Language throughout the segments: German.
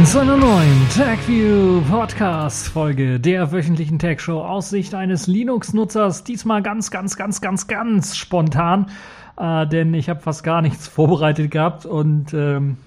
willkommen zu einer neuen TechView Podcast Folge der wöchentlichen Tech Show aus Sicht eines Linux-Nutzers. Diesmal ganz, ganz, ganz, ganz, ganz spontan, äh, denn ich habe fast gar nichts vorbereitet gehabt und ähm,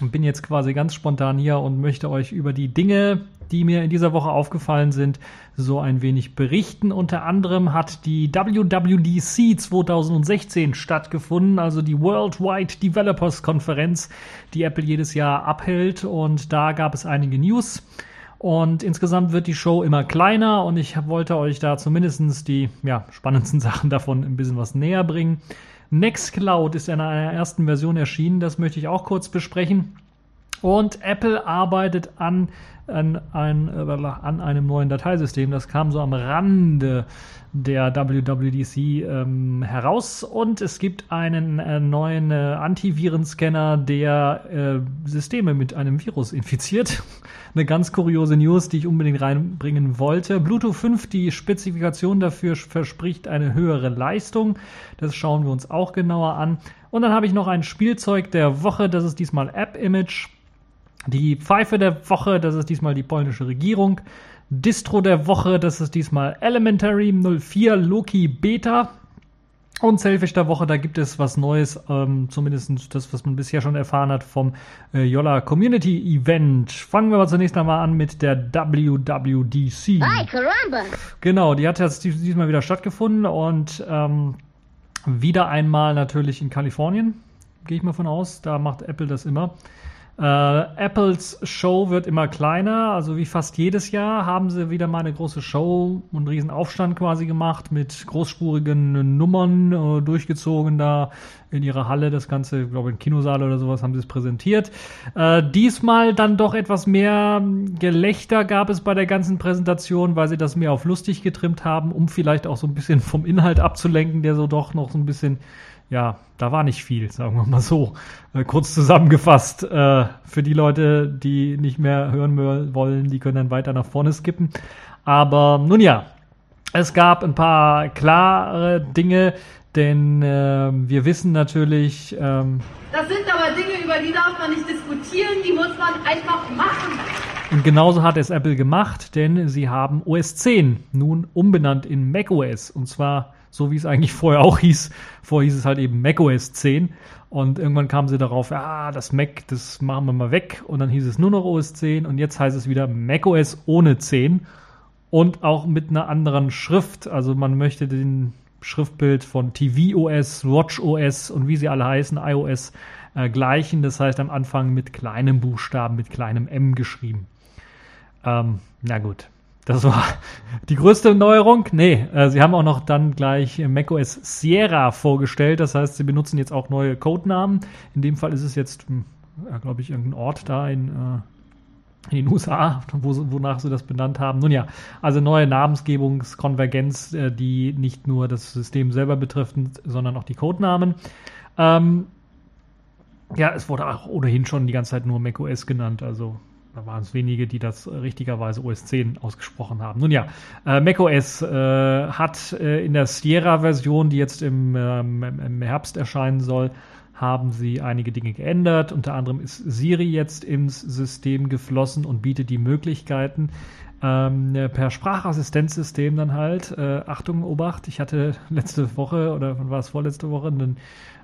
bin jetzt quasi ganz spontan hier und möchte euch über die Dinge, die mir in dieser Woche aufgefallen sind, so ein wenig berichten. Unter anderem hat die WWDC 2016 stattgefunden, also die Worldwide Developers Konferenz, die Apple jedes Jahr abhält. Und da gab es einige News. Und insgesamt wird die Show immer kleiner und ich wollte euch da zumindest die ja, spannendsten Sachen davon ein bisschen was näher bringen. Nextcloud ist in einer ersten Version erschienen, das möchte ich auch kurz besprechen. Und Apple arbeitet an, an, ein, äh, an einem neuen Dateisystem. Das kam so am Rande der WWDC ähm, heraus. Und es gibt einen äh, neuen äh, Antivirenscanner, der äh, Systeme mit einem Virus infiziert. Eine ganz kuriose News, die ich unbedingt reinbringen wollte. Bluetooth 5, die Spezifikation dafür verspricht eine höhere Leistung. Das schauen wir uns auch genauer an. Und dann habe ich noch ein Spielzeug der Woche. Das ist diesmal App Image. Die Pfeife der Woche, das ist diesmal die polnische Regierung. Distro der Woche, das ist diesmal Elementary 04 Loki Beta. Und Selfish der Woche, da gibt es was Neues, ähm, zumindest das, was man bisher schon erfahren hat vom äh, Yola Community Event. Fangen wir mal zunächst einmal an mit der WWDC. Ay, caramba! Genau, die hat jetzt diesmal wieder stattgefunden und ähm, wieder einmal natürlich in Kalifornien, gehe ich mal von aus. Da macht Apple das immer. Äh, Apples Show wird immer kleiner, also wie fast jedes Jahr haben sie wieder mal eine große Show und einen riesen Aufstand quasi gemacht mit großspurigen Nummern äh, durchgezogen da in ihrer Halle. Das Ganze, glaube ich, im Kinosaal oder sowas haben sie es präsentiert. Äh, diesmal dann doch etwas mehr Gelächter gab es bei der ganzen Präsentation, weil sie das mehr auf lustig getrimmt haben, um vielleicht auch so ein bisschen vom Inhalt abzulenken, der so doch noch so ein bisschen ja, da war nicht viel, sagen wir mal so. Äh, kurz zusammengefasst, äh, für die Leute, die nicht mehr hören wollen, die können dann weiter nach vorne skippen. Aber nun ja, es gab ein paar klare Dinge, denn äh, wir wissen natürlich. Ähm, das sind aber Dinge, über die darf man nicht diskutieren, die muss man einfach machen. Und genauso hat es Apple gemacht, denn sie haben OS 10 nun umbenannt in macOS. Und zwar so wie es eigentlich vorher auch hieß. Vorher hieß es halt eben macOS 10 und irgendwann kamen sie darauf, ja, das Mac, das machen wir mal weg und dann hieß es nur noch OS 10 und jetzt heißt es wieder macOS ohne 10 und auch mit einer anderen Schrift. Also man möchte den Schriftbild von tvOS, watchOS und wie sie alle heißen, iOS äh, gleichen. Das heißt am Anfang mit kleinem Buchstaben, mit kleinem M geschrieben. Ähm, na gut, das war die größte Neuerung. Nee, äh, sie haben auch noch dann gleich macOS Sierra vorgestellt. Das heißt, sie benutzen jetzt auch neue Codenamen. In dem Fall ist es jetzt, hm, ja, glaube ich, irgendein Ort da in, äh, in den USA, wo, wonach sie das benannt haben. Nun ja, also neue Namensgebungskonvergenz, äh, die nicht nur das System selber betrifft, sondern auch die Codenamen. Ähm, ja, es wurde auch ohnehin schon die ganze Zeit nur macOS genannt, also da waren es wenige, die das richtigerweise OS 10 ausgesprochen haben. Nun ja, äh, macOS äh, hat äh, in der Sierra-Version, die jetzt im, ähm, im Herbst erscheinen soll, haben sie einige Dinge geändert. Unter anderem ist Siri jetzt ins System geflossen und bietet die Möglichkeiten, ähm, per Sprachassistenzsystem dann halt, äh, Achtung, Obacht, ich hatte letzte Woche oder wann war es vorletzte Woche einen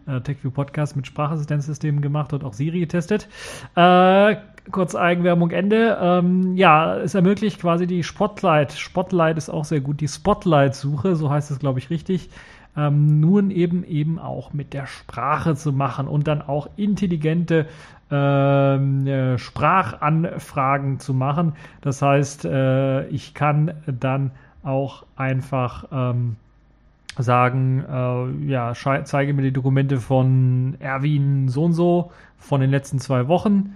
äh, TechView Podcast mit Sprachassistenzsystemen gemacht und auch Siri getestet. Äh, kurz Eigenwerbung Ende. Ähm, ja, es ermöglicht quasi die Spotlight. Spotlight ist auch sehr gut. Die Spotlight-Suche, so heißt es, glaube ich, richtig. Ähm, nun eben eben auch mit der Sprache zu machen und dann auch intelligente ähm, äh, Sprachanfragen zu machen. Das heißt, äh, ich kann dann auch einfach ähm, sagen, äh, ja, zeige mir die Dokumente von Erwin so und so von den letzten zwei Wochen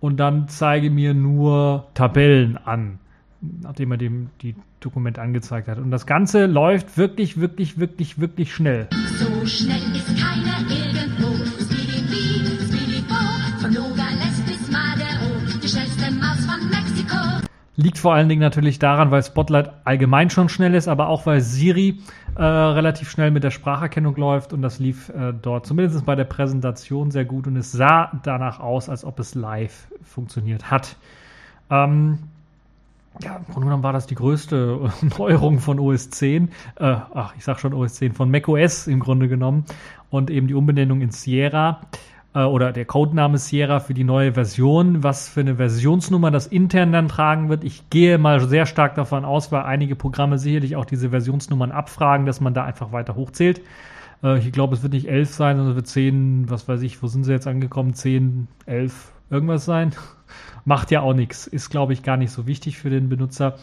und dann zeige mir nur Tabellen an, nachdem er dem die Dokumente angezeigt hat. Und das Ganze läuft wirklich, wirklich, wirklich, wirklich schnell. So schnell ist keiner Liegt vor allen Dingen natürlich daran, weil Spotlight allgemein schon schnell ist, aber auch weil Siri äh, relativ schnell mit der Spracherkennung läuft und das lief äh, dort zumindest bei der Präsentation sehr gut und es sah danach aus, als ob es live funktioniert hat. Ähm, ja, im Grunde genommen war das die größte Neuerung von OS 10. Äh, ach, ich sag schon OS 10, von macOS im Grunde genommen. Und eben die Umbenennung in Sierra äh, oder der Codename Sierra für die neue Version. Was für eine Versionsnummer das intern dann tragen wird. Ich gehe mal sehr stark davon aus, weil einige Programme sicherlich auch diese Versionsnummern abfragen, dass man da einfach weiter hochzählt. Äh, ich glaube, es wird nicht 11 sein, sondern es wird 10, was weiß ich, wo sind sie jetzt angekommen? 10, 11, irgendwas sein. Macht ja auch nichts. Ist, glaube ich, gar nicht so wichtig für den Benutzer.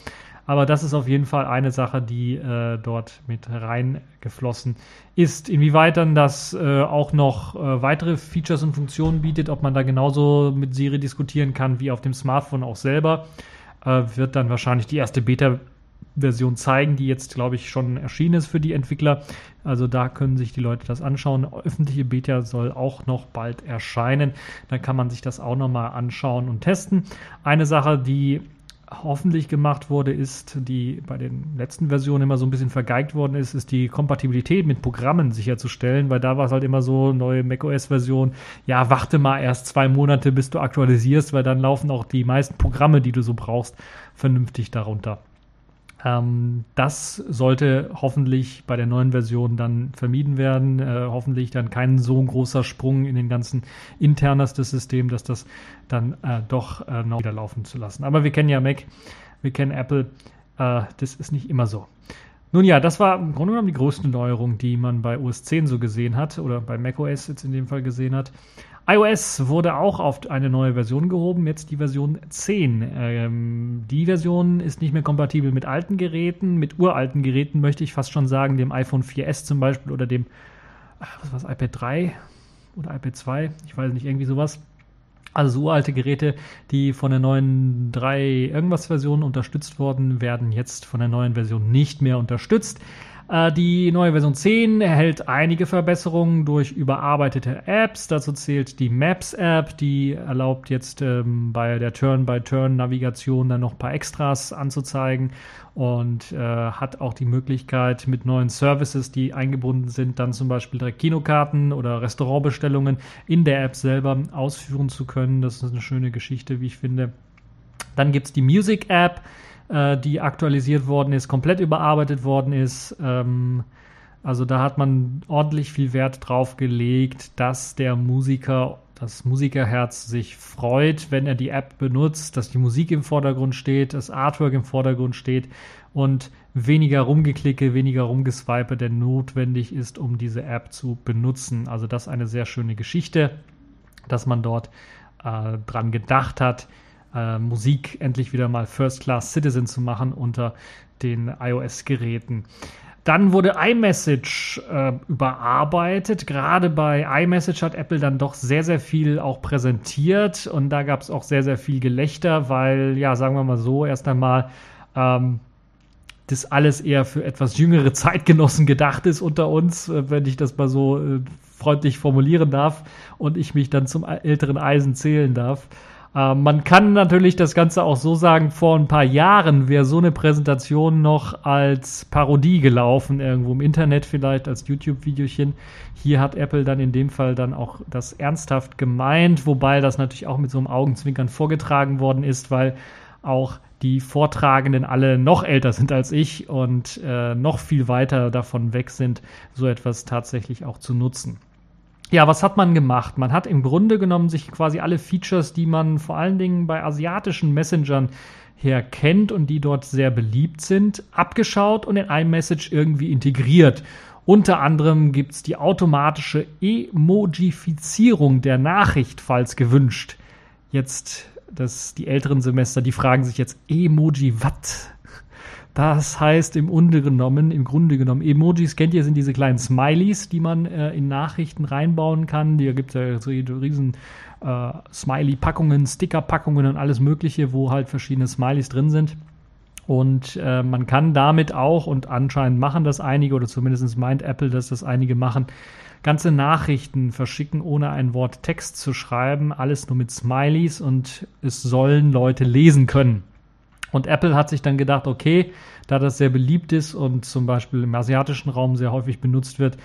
Aber das ist auf jeden Fall eine Sache, die äh, dort mit reingeflossen ist. Inwieweit dann das äh, auch noch äh, weitere Features und Funktionen bietet, ob man da genauso mit Siri diskutieren kann wie auf dem Smartphone auch selber, äh, wird dann wahrscheinlich die erste Beta Version zeigen, die jetzt, glaube ich, schon erschienen ist für die Entwickler. Also da können sich die Leute das anschauen. Öffentliche Beta soll auch noch bald erscheinen. Dann kann man sich das auch nochmal anschauen und testen. Eine Sache, die hoffentlich gemacht wurde, ist, die bei den letzten Versionen immer so ein bisschen vergeigt worden ist, ist die Kompatibilität mit Programmen sicherzustellen, weil da war es halt immer so, neue macOS-Version, ja, warte mal erst zwei Monate, bis du aktualisierst, weil dann laufen auch die meisten Programme, die du so brauchst, vernünftig darunter. Ähm, das sollte hoffentlich bei der neuen Version dann vermieden werden. Äh, hoffentlich dann kein so großer Sprung in den ganzen Internas des Systems, dass das dann äh, doch äh, noch wieder laufen zu lassen. Aber wir kennen ja Mac, wir kennen Apple. Äh, das ist nicht immer so. Nun ja, das war im Grunde genommen die größte Neuerung, die man bei OS 10 so gesehen hat oder bei macOS jetzt in dem Fall gesehen hat iOS wurde auch auf eine neue Version gehoben, jetzt die Version 10. Ähm, die Version ist nicht mehr kompatibel mit alten Geräten, mit uralten Geräten möchte ich fast schon sagen, dem iPhone 4S zum Beispiel oder dem, was war das, iPad 3 oder iPad 2, ich weiß nicht, irgendwie sowas. Also so uralte Geräte, die von der neuen 3 irgendwas Version unterstützt worden, werden jetzt von der neuen Version nicht mehr unterstützt. Äh, die neue Version 10 erhält einige Verbesserungen durch überarbeitete Apps. Dazu zählt die Maps-App, die erlaubt jetzt ähm, bei der Turn-by-Turn-Navigation dann noch ein paar Extras anzuzeigen und äh, hat auch die Möglichkeit, mit neuen Services, die eingebunden sind, dann zum Beispiel direkt Kinokarten oder Restaurantbestellungen in der App selber ausführen zu können. Das ist eine schöne Geschichte, wie ich finde. Dann gibt es die Music-App äh, die aktualisiert worden ist, komplett überarbeitet worden ist. Ähm, also da hat man ordentlich viel Wert drauf gelegt, dass der Musiker, das Musikerherz sich freut, wenn er die App benutzt, dass die Musik im Vordergrund steht, das Artwork im Vordergrund steht und weniger Rumgeklicke, weniger Rumgeswipe, der notwendig ist, um diese App zu benutzen. Also das ist eine sehr schöne Geschichte, dass man dort äh, dran gedacht hat, äh, Musik endlich wieder mal First Class Citizen zu machen unter den iOS-Geräten. Dann wurde iMessage äh, überarbeitet. Gerade bei iMessage hat Apple dann doch sehr, sehr viel auch präsentiert und da gab es auch sehr, sehr viel Gelächter, weil, ja, sagen wir mal so, erst einmal ähm, das alles eher für etwas jüngere Zeitgenossen gedacht ist unter uns, äh, wenn ich das mal so äh, freundlich formulieren darf und ich mich dann zum älteren Eisen zählen darf. Äh, man kann natürlich das Ganze auch so sagen, vor ein paar Jahren wäre so eine Präsentation noch als Parodie gelaufen, irgendwo im Internet vielleicht, als YouTube-Videochen. Hier hat Apple dann in dem Fall dann auch das ernsthaft gemeint, wobei das natürlich auch mit so einem Augenzwinkern vorgetragen worden ist, weil auch die Vortragenden alle noch älter sind als ich und äh, noch viel weiter davon weg sind, so etwas tatsächlich auch zu nutzen. Ja, was hat man gemacht? Man hat im Grunde genommen sich quasi alle Features, die man vor allen Dingen bei asiatischen Messengern her kennt und die dort sehr beliebt sind, abgeschaut und in iMessage irgendwie integriert. Unter anderem gibt es die automatische Emojifizierung der Nachricht, falls gewünscht. Jetzt, das, die älteren Semester, die fragen sich jetzt, Emoji, was? Das heißt im Grunde genommen, im Grunde genommen, Emojis kennt ihr, sind diese kleinen Smileys, die man äh, in Nachrichten reinbauen kann. Da gibt es ja riesen äh, Smiley-Packungen, Sticker-Packungen und alles Mögliche, wo halt verschiedene Smileys drin sind. Und äh, man kann damit auch, und anscheinend machen das einige, oder zumindest meint Apple, dass das einige machen, ganze Nachrichten verschicken, ohne ein Wort Text zu schreiben. Alles nur mit Smileys und es sollen Leute lesen können. Und Apple hat sich dann gedacht, okay, da das sehr beliebt ist und zum Beispiel im asiatischen Raum sehr häufig benutzt wird,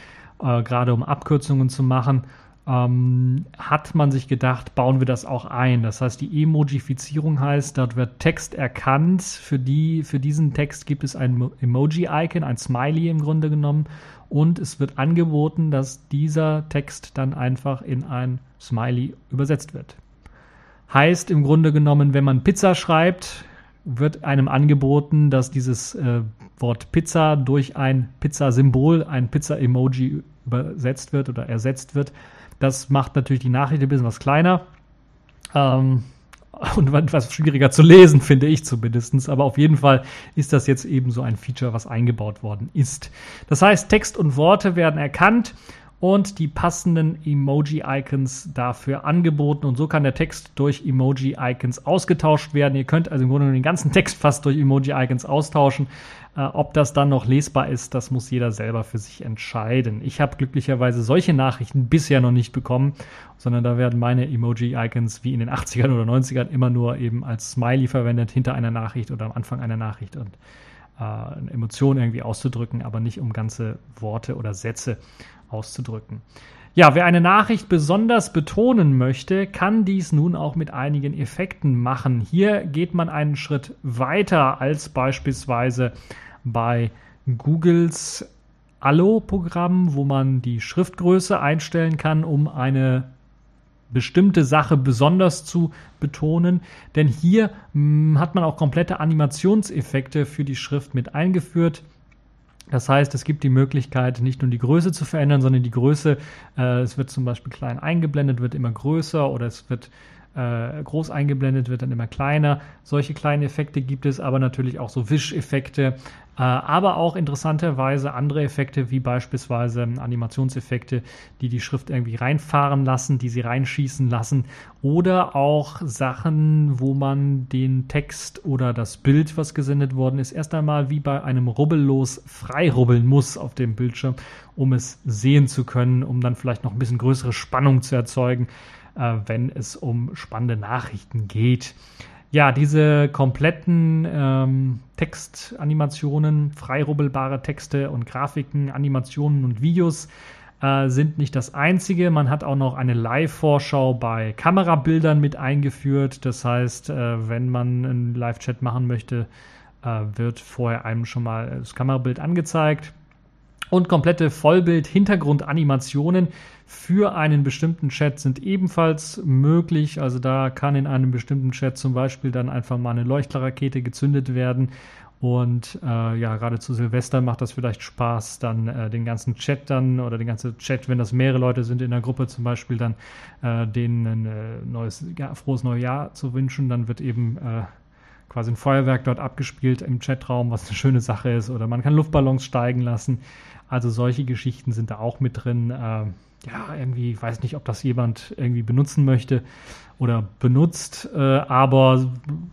äh, gerade um Abkürzungen zu machen, ähm, hat man sich gedacht, bauen wir das auch ein. Das heißt, die Emojifizierung heißt, dort wird Text erkannt. Für, die, für diesen Text gibt es ein Emoji-Icon, ein Smiley im Grunde genommen. Und es wird angeboten, dass dieser Text dann einfach in ein Smiley übersetzt wird. Heißt im Grunde genommen, wenn man Pizza schreibt, wird einem angeboten, dass dieses äh, Wort Pizza durch ein Pizza-Symbol, ein Pizza-Emoji übersetzt wird oder ersetzt wird. Das macht natürlich die Nachricht ein bisschen was kleiner. Ähm, und was schwieriger zu lesen, finde ich zumindest. Aber auf jeden Fall ist das jetzt eben so ein Feature, was eingebaut worden ist. Das heißt, Text und Worte werden erkannt und die passenden Emoji-Icons dafür angeboten. Und so kann der Text durch Emoji-Icons ausgetauscht werden. Ihr könnt also im Grunde den ganzen Text fast durch Emoji-Icons austauschen. Äh, ob das dann noch lesbar ist, das muss jeder selber für sich entscheiden. Ich habe glücklicherweise solche Nachrichten bisher noch nicht bekommen, sondern da werden meine Emoji-Icons wie in den 80ern oder 90ern immer nur eben als Smiley verwendet, hinter einer Nachricht oder am Anfang einer Nachricht und äh, eine Emotion irgendwie auszudrücken, aber nicht um ganze Worte oder Sätze auszudrücken. Ja, wer eine Nachricht besonders betonen möchte, kann dies nun auch mit einigen Effekten machen. Hier geht man einen Schritt weiter als beispielsweise bei Googles Allo-Programm, wo man die Schriftgröße einstellen kann, um eine bestimmte Sache besonders zu betonen. Denn hier mh, hm, hat man auch komplette Animationseffekte für die Schrift mit eingeführt. Das heißt, es gibt die Möglichkeit, nicht nur die Größe zu verändern, sondern die Größe, äh, es wird zum Beispiel klein eingeblendet, wird immer größer oder es wird äh, groß eingeblendet, wird dann immer kleiner. Solche kleinen Effekte gibt es, aber natürlich auch so Wischeffekte, äh, aber auch interessanterweise andere Effekte, wie beispielsweise Animationseffekte, die die Schrift irgendwie reinfahren lassen, die sie reinschießen lassen oder auch Sachen, wo man den Text oder das Bild, was gesendet worden ist, erst einmal wie bei einem Rubbellos freirubbeln muss auf dem Bildschirm, um es sehen zu können, um dann vielleicht noch ein bisschen größere Spannung zu erzeugen äh, wenn es um spannende Nachrichten geht. Ja, diese kompletten ähm, Textanimationen, freirubbelbare Texte und Grafiken, Animationen und Videos äh, sind nicht das einzige. Man hat auch noch eine Live-Vorschau bei Kamerabildern mit eingeführt. Das heißt, äh, wenn man einen Live-Chat machen möchte, äh, wird vorher einem schon mal das Kamerabild angezeigt und komplette Vollbild-Hintergrundanimationen für einen bestimmten Chat sind ebenfalls möglich. Also da kann in einem bestimmten Chat zum Beispiel dann einfach mal eine Leuchtrakete gezündet werden. Und äh, ja, gerade zu Silvester macht das vielleicht Spaß, dann äh, den ganzen Chat dann oder den ganzen Chat, wenn das mehrere Leute sind in der Gruppe zum Beispiel, dann äh, denen ein äh, neues, ja, frohes neues Jahr zu wünschen. Dann wird eben äh, quasi ein Feuerwerk dort abgespielt im Chatraum, was eine schöne Sache ist. Oder man kann Luftballons steigen lassen. Also solche Geschichten sind da auch mit drin. Äh, ja, irgendwie, weiß nicht, ob das jemand irgendwie benutzen möchte oder benutzt, äh, aber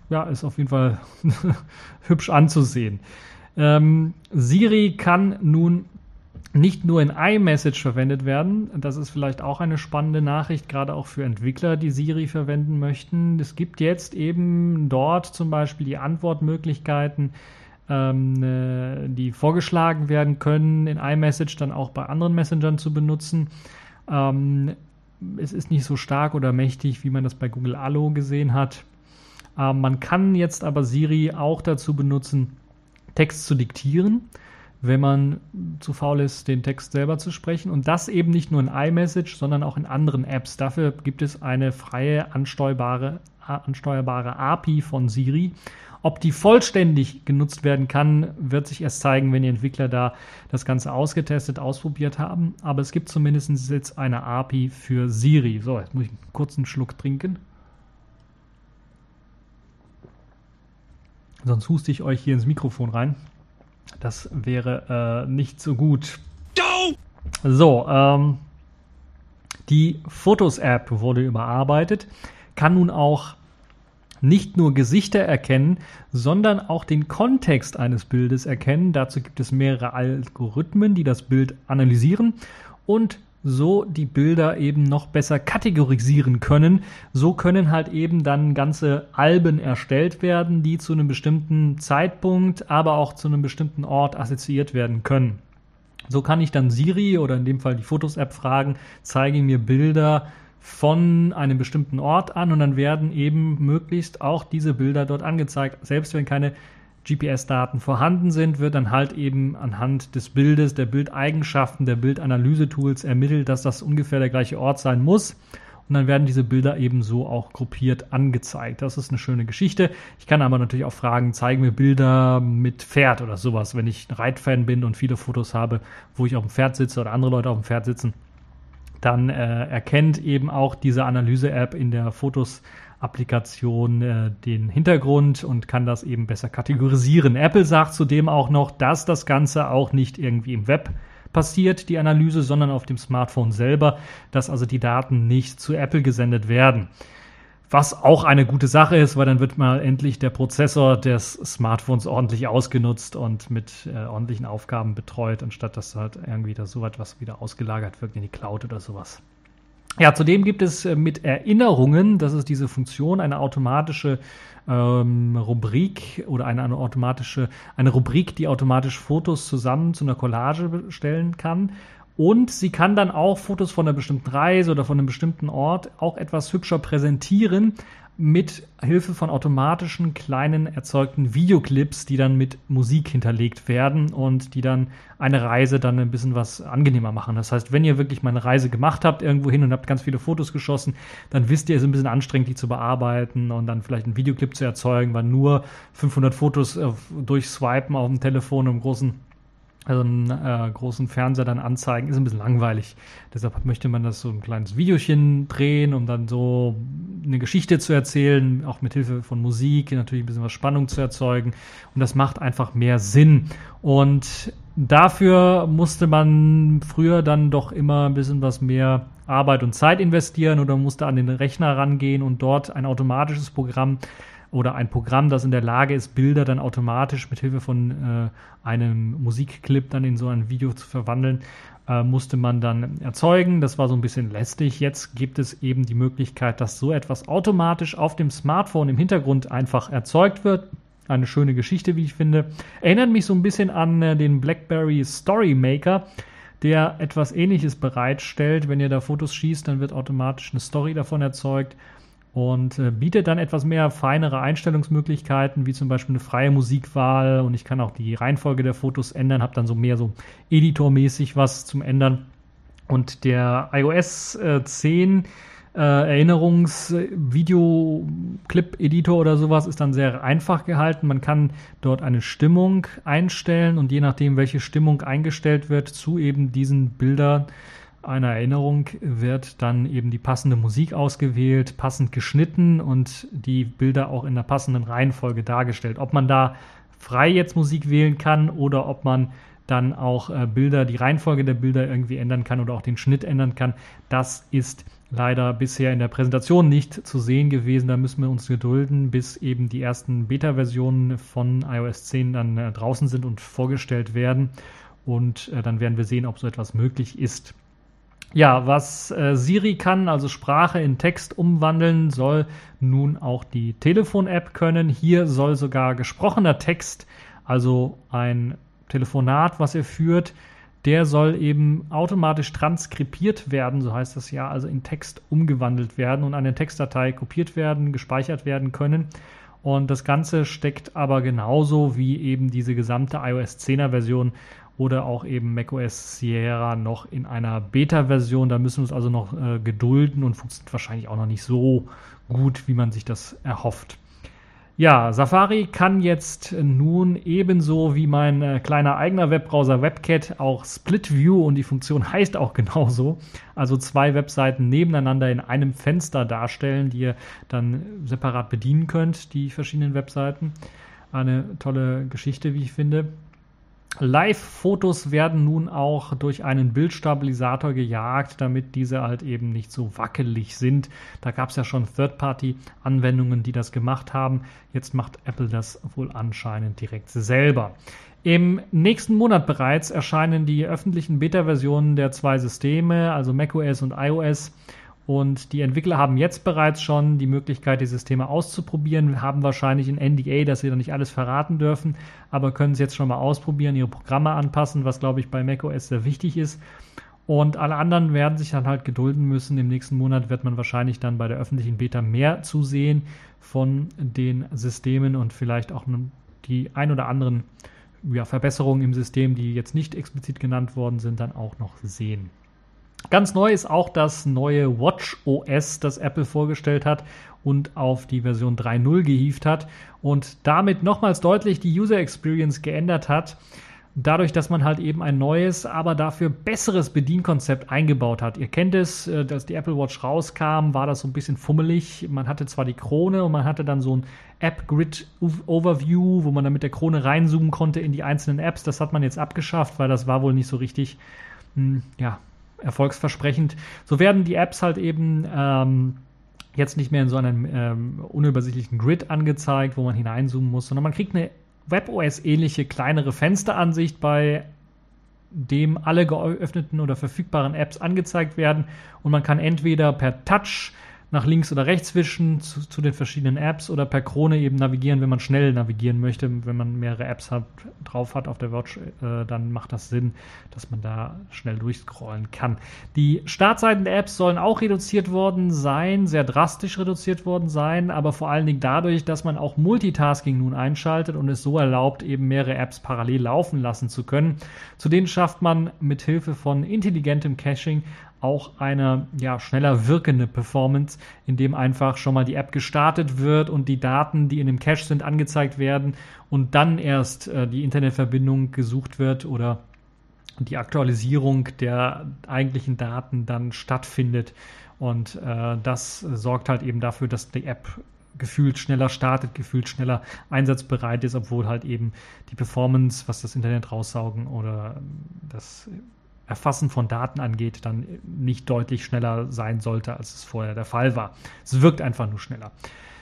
ja, ist auf jeden Fall hübsch anzusehen. Ähm, Siri kann nun nicht nur in iMessage verwendet werden. Das ist vielleicht auch eine spannende Nachricht, gerade auch für Entwickler, die Siri verwenden möchten. Es gibt jetzt eben dort zum Beispiel die Antwortmöglichkeiten, ähm, äh, die vorgeschlagen werden können, in iMessage dann auch bei anderen Messengern zu benutzen. Ähm, es ist nicht so stark oder mächtig, wie man das bei Google Allo gesehen hat. Ähm, man kann jetzt aber Siri auch dazu benutzen, Text zu diktieren, wenn man zu faul ist, den Text selber zu sprechen. Und das eben nicht nur in iMessage, sondern auch in anderen Apps. Dafür gibt es eine freie ansteuerbare, ansteuerbare API von Siri. Ob die vollständig genutzt werden kann, wird sich erst zeigen, wenn die Entwickler da das Ganze ausgetestet, ausprobiert haben. Aber es gibt zumindest jetzt eine API für Siri. So, jetzt muss ich einen kurzen Schluck trinken. Sonst huste ich euch hier ins Mikrofon rein. Das wäre äh, nicht so gut. So, ähm, die Fotos-App wurde überarbeitet, kann nun auch nicht nur Gesichter erkennen, sondern auch den Kontext eines Bildes erkennen. Dazu gibt es mehrere Algorithmen, die das Bild analysieren und so die Bilder eben noch besser kategorisieren können. So können halt eben dann ganze Alben erstellt werden, die zu einem bestimmten Zeitpunkt, aber auch zu einem bestimmten Ort assoziiert werden können. So kann ich dann Siri oder in dem Fall die Fotos-App fragen, zeige mir Bilder von einem bestimmten Ort an und dann werden eben möglichst auch diese Bilder dort angezeigt, selbst wenn keine GPS-Daten vorhanden sind, wird dann halt eben anhand des Bildes, der Bildeigenschaften, der Bildanalyse-Tools ermittelt, dass das ungefähr der gleiche Ort sein muss. Und dann werden diese Bilder eben so auch gruppiert angezeigt. Das ist eine schöne Geschichte. Ich kann aber natürlich auch fragen, zeigen mir Bilder mit Pferd oder sowas, wenn ich ein Reitfan bin und viele Fotos habe, wo ich auf dem Pferd sitze oder andere Leute auf dem Pferd sitzen. Dann äh, erkennt eben auch diese Analyse-App in der Fotos Applikation äh, den Hintergrund und kann das eben besser kategorisieren. Apple sagt zudem auch noch, dass das Ganze auch nicht irgendwie im Web passiert, die Analyse, sondern auf dem Smartphone selber, dass also die Daten nicht zu Apple gesendet werden. Was auch eine gute Sache ist, weil dann wird mal endlich der Prozessor des Smartphones ordentlich ausgenutzt und mit äh, ordentlichen Aufgaben betreut, anstatt dass halt irgendwie da so etwas wieder ausgelagert wird in die Cloud oder sowas. Ja, zudem gibt es äh, mit Erinnerungen, das ist diese Funktion, eine automatische ähm, Rubrik oder eine, eine automatische, eine Rubrik, die automatisch Fotos zusammen zu einer Collage stellen kann. Und sie kann dann auch Fotos von einer bestimmten Reise oder von einem bestimmten Ort auch etwas hübscher präsentieren, mit Hilfe von automatischen kleinen erzeugten Videoclips, die dann mit Musik hinterlegt werden und die dann eine Reise dann ein bisschen was angenehmer machen. Das heißt, wenn ihr wirklich mal eine Reise gemacht habt irgendwo hin und habt ganz viele Fotos geschossen, dann wisst ihr, es ist ein bisschen anstrengend, die zu bearbeiten und dann vielleicht einen Videoclip zu erzeugen, weil nur 500 Fotos äh, durchswipen auf dem Telefon im großen also einen äh, großen Fernseher dann anzeigen, ist ein bisschen langweilig. Deshalb möchte man das so ein kleines Videochen drehen, um dann so eine Geschichte zu erzählen, auch mit Hilfe von Musik, natürlich ein bisschen was Spannung zu erzeugen. Und das macht einfach mehr Sinn. Und dafür musste man früher dann doch immer ein bisschen was mehr Arbeit und Zeit investieren oder musste an den Rechner rangehen und dort ein automatisches Programm oder ein Programm, das in der Lage ist, Bilder dann automatisch mit Hilfe von äh, einem Musikclip dann in so ein Video zu verwandeln, äh, musste man dann erzeugen. Das war so ein bisschen lästig. Jetzt gibt es eben die Möglichkeit, dass so etwas automatisch auf dem Smartphone im Hintergrund einfach erzeugt wird. Eine schöne Geschichte, wie ich finde. Erinnert mich so ein bisschen an äh, den BlackBerry Story Maker der etwas ähnliches bereitstellt. Wenn ihr da Fotos schießt, dann wird automatisch eine Story davon erzeugt und äh, bietet dann etwas mehr feinere Einstellungsmöglichkeiten, wie zum Beispiel eine freie Musikwahl und ich kann auch die Reihenfolge der Fotos ändern, habe dann so mehr so editormäßig was zum Ändern. Und der iOS äh, 10 äh, Erinnerungs-Video-Clip-Editor oder sowas ist dann sehr einfach gehalten. Man kann dort eine Stimmung einstellen und je nachdem, welche Stimmung eingestellt wird zu eben diesen Bildern, einer Erinnerung wird dann eben die passende Musik ausgewählt, passend geschnitten und die Bilder auch in der passenden Reihenfolge dargestellt. Ob man da frei jetzt Musik wählen kann oder ob man dann auch äh, Bilder, die Reihenfolge der Bilder irgendwie ändern kann oder auch den Schnitt ändern kann, das ist leider bisher in der Präsentation nicht zu sehen gewesen. Da müssen wir uns gedulden, bis eben die ersten Beta-Versionen von iOS 10 dann äh, draußen sind und vorgestellt werden. Und äh, dann werden wir sehen, ob so etwas möglich ist. Ja, was äh, Siri kann, also Sprache in Text umwandeln, soll nun auch die Telefon-App können. Hier soll sogar gesprochener Text, also ein Telefonat, was ihr führt, der soll eben automatisch transkribiert werden, so heißt das ja, also in Text umgewandelt werden und eine Textdatei kopiert werden, gespeichert werden können. Und das Ganze steckt aber genauso wie eben diese gesamte iOS 10er Version oder auch eben macOS Sierra noch in einer Beta-Version. Da müssen wir uns also noch äh, gedulden und funktioniert wahrscheinlich auch noch nicht so gut, wie man sich das erhofft. Ja, Safari kann jetzt nun ebenso wie mein äh, kleiner eigener Webbrowser WebCat auch Split View und die Funktion heißt auch genauso. Also zwei Webseiten nebeneinander in einem Fenster darstellen, die ihr dann separat bedienen könnt, die verschiedenen Webseiten. Eine tolle Geschichte, wie ich finde. Live-Fotos werden nun auch durch einen Bildstabilisator gejagt, damit diese halt eben nicht so wackelig sind. Da gab es ja schon Third-Party-Anwendungen, die das gemacht haben. Jetzt macht Apple das wohl anscheinend direkt selber. Im nächsten Monat bereits erscheinen die öffentlichen Beta-Versionen der zwei Systeme, also macOS und iOS. Und die Entwickler haben jetzt bereits schon die Möglichkeit, die Systeme auszuprobieren, haben wahrscheinlich ein NDA, dass sie da nicht alles verraten dürfen, aber können es jetzt schon mal ausprobieren, ihre Programme anpassen, was glaube ich bei macOS sehr wichtig ist. Und alle anderen werden sich dann halt gedulden müssen. Im nächsten Monat wird man wahrscheinlich dann bei der öffentlichen Beta mehr zu sehen von den Systemen und vielleicht auch die ein oder anderen ja, Verbesserungen im System, die jetzt nicht explizit genannt worden sind, dann auch noch sehen. Ganz neu ist auch das neue Watch OS, das Apple vorgestellt hat und auf die Version 3.0 gehievt hat und damit nochmals deutlich die User Experience geändert hat. Dadurch, dass man halt eben ein neues, aber dafür besseres Bedienkonzept eingebaut hat. Ihr kennt es, äh, dass die Apple Watch rauskam, war das so ein bisschen fummelig. Man hatte zwar die Krone und man hatte dann so ein App-Grid-Overview, wo man dann mit der Krone reinzoomen konnte in die einzelnen Apps. Das hat man jetzt abgeschafft, weil das war wohl nicht so richtig, hm, ja, erfolgsversprechend. So werden die Apps halt eben ähm, jetzt nicht mehr in so einem ähm, unübersichtlichen Grid angezeigt, wo man hineinzoomen muss, sondern man kriegt eine WebOS-ähnliche kleinere Fensteransicht, bei dem alle geöffneten oder verfügbaren Apps angezeigt werden und man kann entweder per Touch nach links oder rechts wischen zu, zu, den verschiedenen Apps oder per Krone eben navigieren, wenn man schnell navigieren möchte. Wenn man mehrere Apps hat, drauf hat auf der Watch, äh, dann macht das Sinn, dass man da schnell durchscrollen kann. Die Startseiten der Apps sollen auch reduziert worden sein, sehr drastisch reduziert worden sein, aber vor allen Dingen dadurch, dass man auch Multitasking nun einschaltet und es so erlaubt, eben mehrere Apps parallel laufen lassen zu können. Zu denen schafft man mit Hilfe von intelligentem Caching auch eine ja, schneller wirkende Performance, indem einfach schon mal die App gestartet wird und die Daten, die in dem Cache sind, angezeigt werden und dann erst äh, die Internetverbindung gesucht wird oder die Aktualisierung der eigentlichen Daten dann stattfindet. Und äh, das sorgt halt eben dafür, dass die App gefühlt schneller startet, gefühlt schneller einsatzbereit ist, obwohl halt eben die Performance, was das Internet raussaugen oder das Erfassen von Daten angeht, dann nicht deutlich schneller sein sollte, als es vorher der Fall war. Es wirkt einfach nur schneller.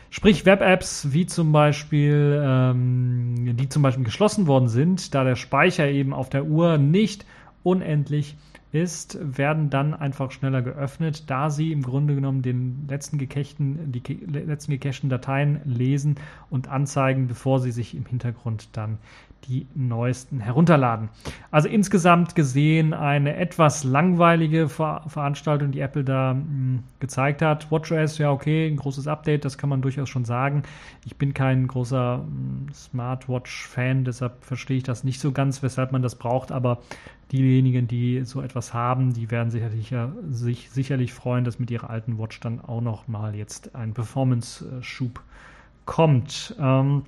Sprich Web-Apps, wie zum Beispiel, ähm, die zum Beispiel geschlossen worden sind, da der Speicher eben auf der Uhr nicht unendlich ist, werden dann einfach schneller geöffnet, da sie im Grunde genommen den letzten gecachten, die letzten gecachten Dateien lesen und anzeigen, bevor sie sich im Hintergrund dann die neuesten herunterladen. Also insgesamt gesehen eine etwas langweilige Ver Veranstaltung, die Apple da mh, hm, gezeigt hat. WatchOS, ja okay, ein großes Update, das kann man durchaus schon sagen. Ich bin kein großer hm, Smartwatch-Fan, deshalb verstehe ich das nicht so ganz, weshalb man das braucht, aber diejenigen, die so etwas haben, die werden sicherlich, ja, sich sicherlich freuen, dass mit ihrer alten Watch dann auch noch mal jetzt ein Performance-Schub kommt. Ähm,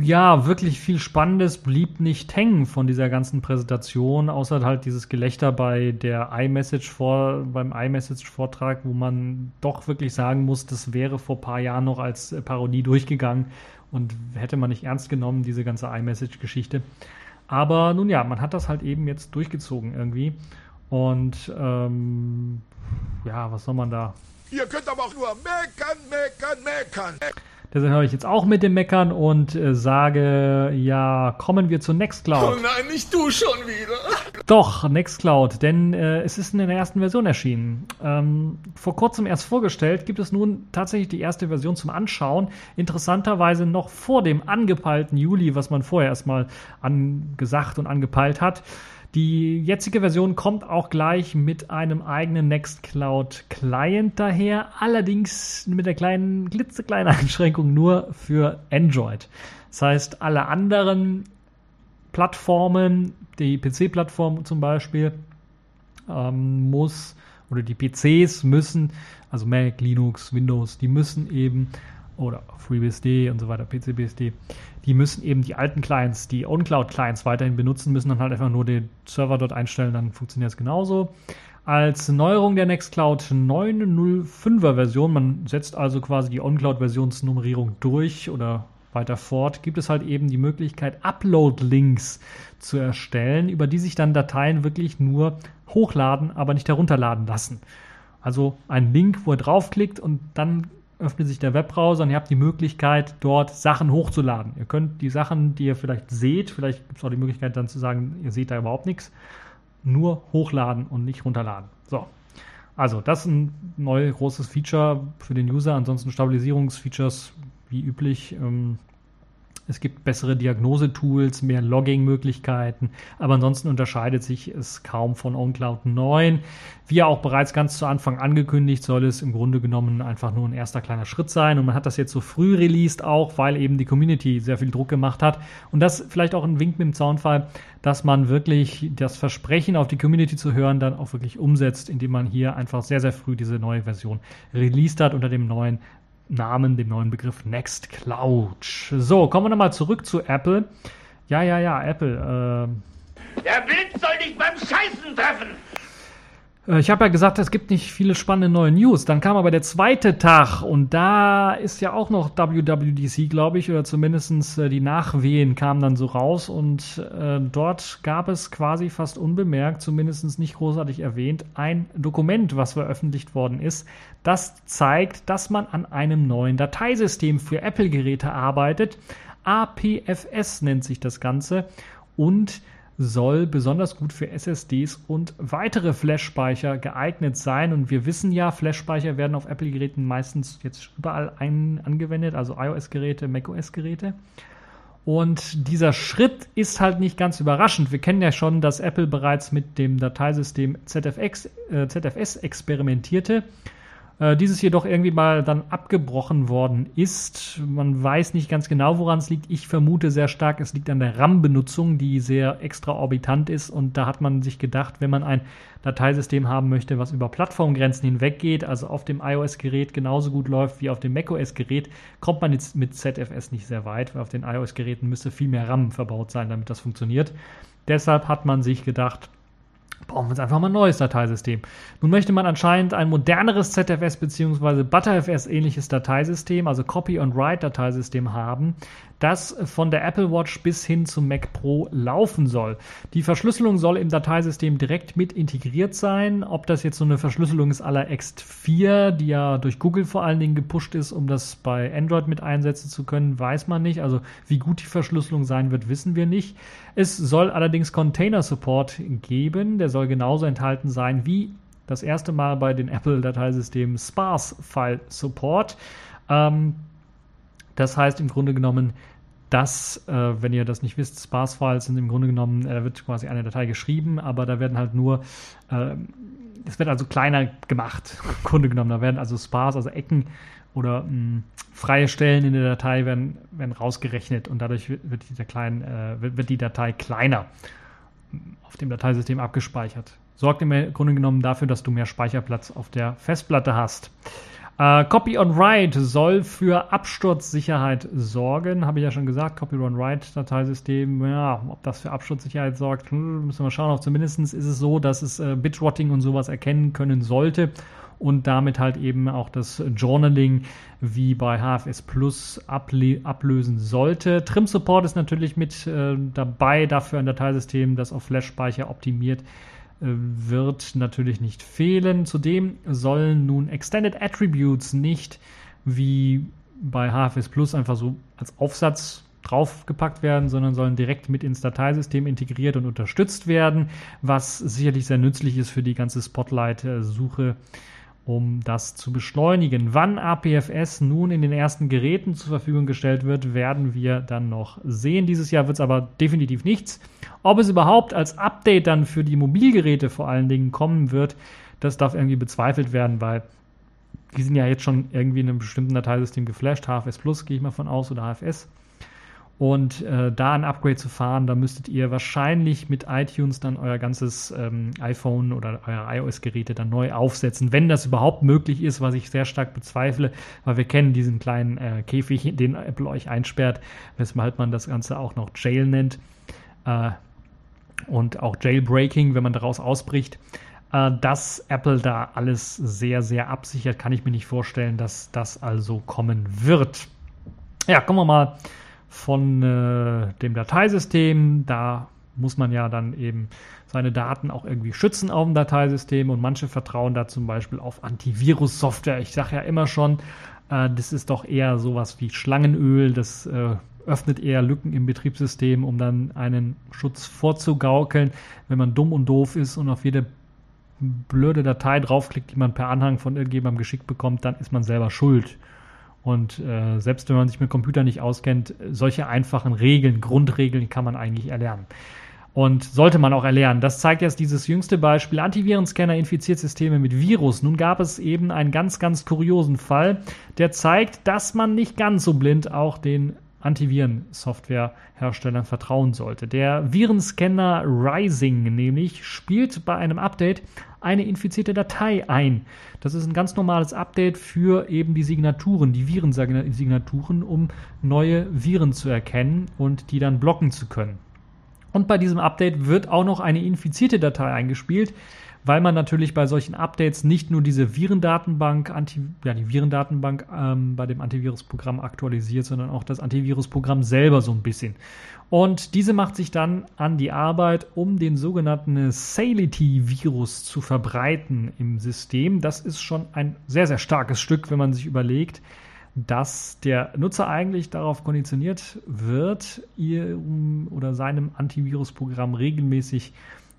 ja, wirklich viel Spannendes blieb nicht hängen von dieser ganzen Präsentation, außer halt dieses Gelächter bei der iMessage vor, beim iMessage-Vortrag, wo man doch wirklich sagen muss, das wäre vor ein paar Jahren noch als Parodie durchgegangen und hätte man nicht ernst genommen, diese ganze iMessage-Geschichte. Aber nun ja, man hat das halt eben jetzt durchgezogen irgendwie. Und ähm, ja, was soll man da? Ihr könnt aber auch nur meckern, meckern, meckern. Deshalb höre ich jetzt auch mit dem Meckern und äh, sage, ja, kommen wir zu Nextcloud. Oh nein, nicht du schon wieder. Doch, Nextcloud, denn äh, es ist in der ersten Version erschienen. Ähm, vor kurzem erst vorgestellt, gibt es nun tatsächlich die erste Version zum Anschauen. Interessanterweise noch vor dem angepeilten Juli, was man vorher erstmal angesagt und angepeilt hat. Die jetzige Version kommt auch gleich mit einem eigenen Nextcloud Client daher, allerdings mit der kleinen, klitzekleinen Einschränkung nur für Android. Das heißt, alle anderen Plattformen, die PC-Plattform zum Beispiel, ähm, muss oder die PCs müssen, also Mac, Linux, Windows, die müssen eben oder FreeBSD und so weiter, PCBSD, die müssen eben die alten Clients, die OnCloud-Clients weiterhin benutzen, müssen dann halt einfach nur den Server dort einstellen, dann funktioniert es genauso. Als Neuerung der Nextcloud 9.05er Version, man setzt also quasi die OnCloud-Versionsnummerierung durch oder weiter fort gibt es halt eben die Möglichkeit, Upload-Links zu erstellen, über die sich dann Dateien wirklich nur hochladen, aber nicht herunterladen lassen. Also ein Link, wo ihr draufklickt und dann öffnet sich der Webbrowser und ihr habt die Möglichkeit, dort Sachen hochzuladen. Ihr könnt die Sachen, die ihr vielleicht seht, vielleicht gibt es auch die Möglichkeit dann zu sagen, ihr seht da überhaupt nichts, nur hochladen und nicht runterladen. So. Also, das ist ein neues großes Feature für den User. Ansonsten Stabilisierungsfeatures wie üblich. Ähm, es gibt bessere Diagnosetools, mehr Logging-Möglichkeiten, aber ansonsten unterscheidet sich es kaum von OnCloud 9. Wie ja auch bereits ganz zu Anfang angekündigt, soll es im Grunde genommen einfach nur ein erster kleiner Schritt sein und man hat das jetzt so früh released auch, weil eben die Community sehr viel Druck gemacht hat und das vielleicht auch ein Wink mit dem Zaunfall, dass man wirklich das Versprechen auf die Community zu hören dann auch wirklich umsetzt, indem man hier einfach sehr, sehr früh diese neue Version released hat unter dem neuen Namen, dem neuen Begriff Nextcloud. So, kommen wir nochmal zurück zu Apple. Ja, ja, ja, Apple. Äh, Der Blitz soll dich beim Scheißen treffen! Äh, ich habe ja gesagt, es gibt nicht viele spannende neue News. Dann kam aber der zweite Tag und da ist ja auch noch WWDC, glaube ich, oder zumindest äh, die Nachwehen kamen dann so raus und äh, dort gab es quasi fast unbemerkt, zumindest nicht großartig erwähnt, ein Dokument, was veröffentlicht worden ist. Das zeigt, dass man an einem neuen Dateisystem für Apple-Geräte arbeitet. APFS nennt sich das Ganze und soll besonders gut für SSDs und weitere Flash-Speicher geeignet sein. Und wir wissen ja, Flash-Speicher werden auf Apple-Geräten meistens jetzt überall ein, angewendet, also iOS-Geräte, macOS-Geräte. Und dieser Schritt ist halt nicht ganz überraschend. Wir kennen ja schon, dass Apple bereits mit dem Dateisystem ZFX, äh, ZFS experimentierte äh, dieses jedoch irgendwie mal dann abgebrochen worden ist. Man weiß nicht ganz genau, woran es liegt. Ich vermute sehr stark, es liegt an der RAM-Benutzung, die sehr extraorbitant ist. Und da hat man sich gedacht, wenn man ein Dateisystem haben möchte, was über Plattformgrenzen hinweggeht, also auf dem iOS-Gerät genauso gut läuft wie auf dem macOS-Gerät, kommt man jetzt mit ZFS nicht sehr weit, weil auf den iOS-Geräten müsste viel mehr RAM verbaut sein, damit das funktioniert. Deshalb hat man sich gedacht, Brauchen wir uns einfach mal ein neues Dateisystem. Nun möchte man anscheinend ein moderneres ZFS bzw. ButterFS ähnliches Dateisystem, also Copy and Write Dateisystem haben, das von der Apple Watch bis hin zum Mac Pro laufen soll. Die Verschlüsselung soll im Dateisystem direkt mit integriert sein. Ob das jetzt so eine Verschlüsselung ist aller X4, die ja durch Google vor allen Dingen gepusht ist, um das bei Android mit einsetzen zu können, weiß man nicht. Also wie gut die Verschlüsselung sein wird, wissen wir nicht. Es soll allerdings Container Support geben. Der soll genauso enthalten sein wie das erste Mal bei den Apple-Dateisystemen Sparse File Support. Ähm, das heißt im Grunde genommen, dass, äh, wenn ihr das nicht wisst, Sparse-Files sind im Grunde genommen, äh, wird quasi eine Datei geschrieben, aber da werden halt nur, es wird also kleiner gemacht, im Grunde genommen. Da werden also Sparse, also Ecken oder mh, hm, freie Stellen in der Datei werden, werden rausgerechnet und dadurch wird, wird, die, klein, äh, wird, wird die Datei kleiner auf dem Dateisystem abgespeichert. Sorgt im Grunde genommen dafür, dass du mehr Speicherplatz auf der Festplatte hast. Uh, Copy on Write soll für Absturzsicherheit sorgen. Habe ich ja schon gesagt. Copy on Write Dateisystem. Ja, ob das für Absturzsicherheit sorgt, hm, müssen wir schauen. Auch zumindest ist es so, dass es äh, Bitrotting und sowas erkennen können sollte und damit halt eben auch das Journaling wie bei HFS Plus ablösen sollte. Trim Support ist natürlich mit äh, dabei, dafür ein Dateisystem, das auf Flash-Speicher optimiert wird natürlich nicht fehlen. Zudem sollen nun Extended Attributes nicht wie bei HFS Plus einfach so als Aufsatz draufgepackt werden, sondern sollen direkt mit ins Dateisystem integriert und unterstützt werden, was sicherlich sehr nützlich ist für die ganze Spotlight-Suche um das zu beschleunigen. Wann APFS nun in den ersten Geräten zur Verfügung gestellt wird, werden wir dann noch sehen. Dieses Jahr wird es aber definitiv nichts. Ob es überhaupt als Update dann für die Mobilgeräte vor allen Dingen kommen wird, das darf irgendwie bezweifelt werden, weil die sind ja jetzt schon irgendwie in einem bestimmten Dateisystem geflasht. HFS Plus gehe ich mal von aus oder HFS. Und äh, da ein Upgrade zu fahren, da müsstet ihr wahrscheinlich mit iTunes dann euer ganzes ähm, iPhone oder euer iOS-Geräte dann neu aufsetzen, wenn das überhaupt möglich ist, was ich sehr stark bezweifle, weil wir kennen diesen kleinen äh, Käfig, den Apple euch einsperrt, weshalb man das Ganze auch noch Jail nennt. Äh, und auch Jailbreaking, wenn man daraus ausbricht. Äh, dass Apple da alles sehr, sehr absichert, kann ich mir nicht vorstellen, dass das also kommen wird. Ja, kommen wir mal von äh, dem Dateisystem. Da muss man ja dann eben seine Daten auch irgendwie schützen auf dem Dateisystem und manche vertrauen da zum Beispiel auf Antivirus-Software. Ich sage ja immer schon, äh, das ist doch eher sowas wie Schlangenöl, das äh, öffnet eher Lücken im Betriebssystem, um dann einen Schutz vorzugaukeln. Wenn man dumm und doof ist und auf jede blöde Datei draufklickt, die man per Anhang von irgendjemandem geschickt bekommt, dann ist man selber schuld. Und äh, selbst wenn man sich mit Computern nicht auskennt, solche einfachen Regeln, Grundregeln kann man eigentlich erlernen. Und sollte man auch erlernen. Das zeigt jetzt dieses jüngste Beispiel. Antivirenscanner infiziert Systeme mit Virus. Nun gab es eben einen ganz, ganz kuriosen Fall, der zeigt, dass man nicht ganz so blind auch den Antiviren-Software-Herstellern vertrauen sollte. Der Virenscanner Rising nämlich spielt bei einem Update eine infizierte Datei ein. Das ist ein ganz normales Update für eben die Signaturen, die Virensignaturen, um neue Viren zu erkennen und die dann blocken zu können. Und bei diesem Update wird auch noch eine infizierte Datei eingespielt, weil man natürlich bei solchen Updates nicht nur diese Virendatenbank, Anti, ja, die Virendatenbank ähm, bei dem Antivirusprogramm aktualisiert, sondern auch das Antivirusprogramm selber so ein bisschen. Und diese macht sich dann an die Arbeit, um den sogenannten Sality-Virus zu verbreiten im System. Das ist schon ein sehr, sehr starkes Stück, wenn man sich überlegt, dass der Nutzer eigentlich darauf konditioniert wird, ihr oder seinem Antivirusprogramm regelmäßig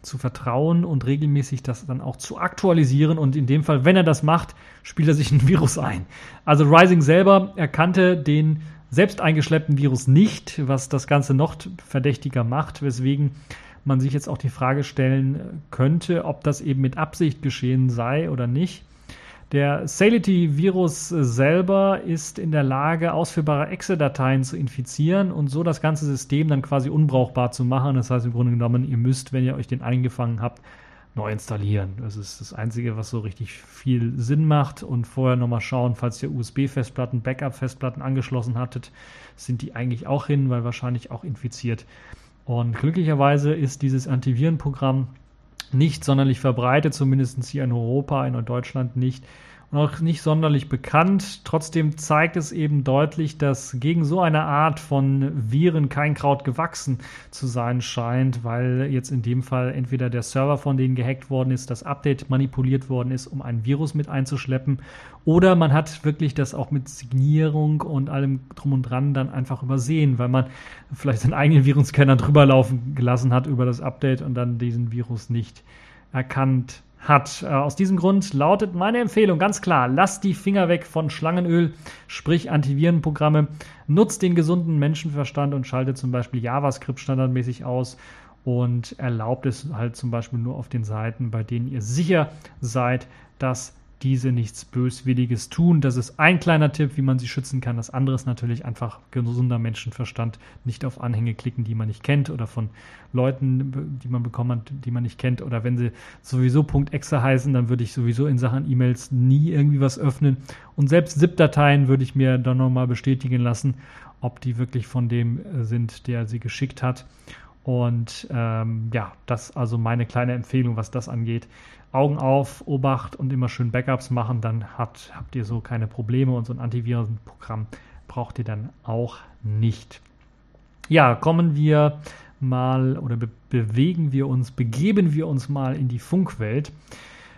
zu vertrauen und regelmäßig das dann auch zu aktualisieren. Und in dem Fall, wenn er das macht, spielt er sich ein Virus ein. Also Rising selber erkannte den selbst eingeschleppten Virus nicht, was das Ganze noch verdächtiger macht, weswegen man sich jetzt auch die Frage stellen könnte, ob das eben mit Absicht geschehen sei oder nicht. Der Sality-Virus selber ist in der Lage, ausführbare Exe-Dateien zu infizieren und so das ganze System dann quasi unbrauchbar zu machen. Das heißt im Grunde genommen, ihr müsst, wenn ihr euch den eingefangen habt, neu installieren. Das ist das Einzige, was so richtig viel Sinn macht. Und vorher nochmal schauen, falls ihr USB-Festplatten, Backup-Festplatten angeschlossen hattet, sind die eigentlich auch hin, weil wahrscheinlich auch infiziert. Und glücklicherweise ist dieses Antivirenprogramm nicht sonderlich verbreitet, zumindest hier in Europa, in Deutschland nicht auch nicht sonderlich bekannt. Trotzdem zeigt es eben deutlich, dass gegen so eine Art von Viren kein Kraut gewachsen zu sein scheint, weil jetzt in dem Fall entweder der Server von denen gehackt worden ist, das Update manipuliert worden ist, um ein Virus mit einzuschleppen, oder man hat wirklich das auch mit Signierung und allem drum und dran dann einfach übersehen, weil man vielleicht seinen eigenen Virenscanner drüber laufen gelassen hat über das Update und dann diesen Virus nicht erkannt hat. Äh, aus diesem Grund lautet meine Empfehlung ganz klar, lasst die Finger weg von Schlangenöl, sprich Antivirenprogramme, nutzt den gesunden Menschenverstand und schaltet zum Beispiel JavaScript standardmäßig aus und erlaubt es halt zum Beispiel nur auf den Seiten, bei denen ihr sicher seid, dass diese nichts Böswilliges tun. Das ist ein kleiner Tipp, wie man sie schützen kann. Das andere ist natürlich einfach gesunder Menschenverstand, nicht auf Anhänge klicken, die man nicht kennt oder von Leuten, die man bekommen hat, die man nicht kennt. Oder wenn sie sowieso .exe heißen, dann würde ich sowieso in Sachen E-Mails nie irgendwie was öffnen. Und selbst ZIP-Dateien würde ich mir dann nochmal bestätigen lassen, ob die wirklich von dem äh, sind, der sie geschickt hat. Und ähm, ja, das also meine kleine Empfehlung, was das angeht. Augen auf, Obacht und immer schön Backups machen, dann habt, habt ihr so keine Probleme und so ein Antivirenprogramm braucht ihr dann auch nicht. Ja, kommen wir mal oder be bewegen wir uns, begeben wir uns mal in die Funkwelt.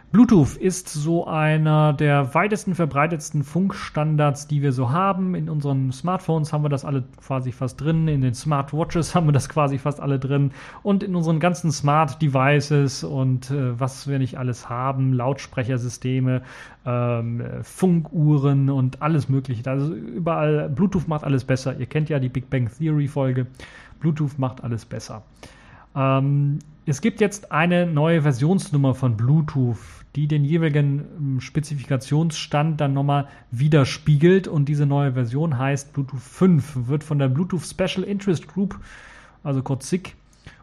Bluetooth ist so einer der weitesten verbreitetsten Funkstandards, die wir so haben. In unseren Smartphones haben wir das alle quasi fast drin, in den Smartwatches haben wir das quasi fast alle drin und in unseren ganzen Smart Devices und äh, was wir nicht alles haben, Lautsprechersysteme, ähm, Funkuhren und alles Mögliche. Also überall, Bluetooth macht alles besser. Ihr kennt ja die Big Bang Theory Folge. Bluetooth macht alles besser. Ähm, es gibt jetzt eine neue Versionsnummer von Bluetooth, die den jeweiligen ähm, Spezifikationsstand dann nochmal widerspiegelt. Und diese neue Version heißt Bluetooth 5, wird von der Bluetooth Special Interest Group, also kurz SIG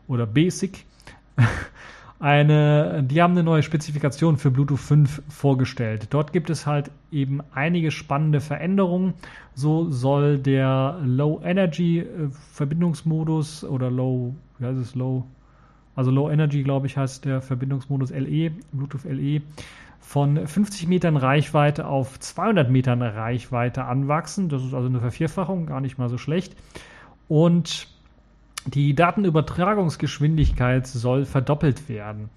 oder BSIG, eine, die haben eine neue Spezifikation für Bluetooth 5 vorgestellt. Dort gibt es halt eben einige spannende Veränderungen. So soll der Low Energy äh, Verbindungsmodus oder Low, wie heißt es, Low also Low Energy, glaube ich, heißt der Verbindungsmodus LE, Bluetooth LE, von 50 Metern Reichweite auf 200 Metern Reichweite anwachsen. Das ist also eine Vervierfachung, gar nicht mal so schlecht. und die Datenübertragungsgeschwindigkeit soll verdoppelt werden.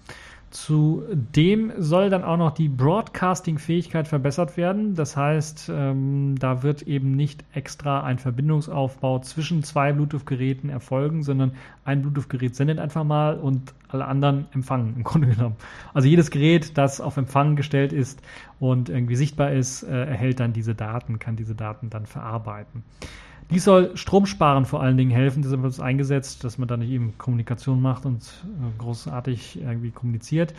Zudem soll dann auch noch die Broadcasting-Fähigkeit verbessert werden. Das heißt, ähm, da wird eben nicht extra ein Verbindungsaufbau zwischen zwei Bluetooth-Geräten erfolgen, sondern ein Bluetooth-Gerät sendet einfach mal und alle anderen empfangen im Grunde genommen. Also jedes Gerät, das auf Empfang gestellt ist und irgendwie sichtbar ist, äh, erhält dann diese Daten, kann diese Daten dann verarbeiten. Dies soll Stromsparen vor allen Dingen helfen, deshalb wird es eingesetzt, dass man da nicht eben Kommunikation macht und äh, großartig irgendwie kommuniziert.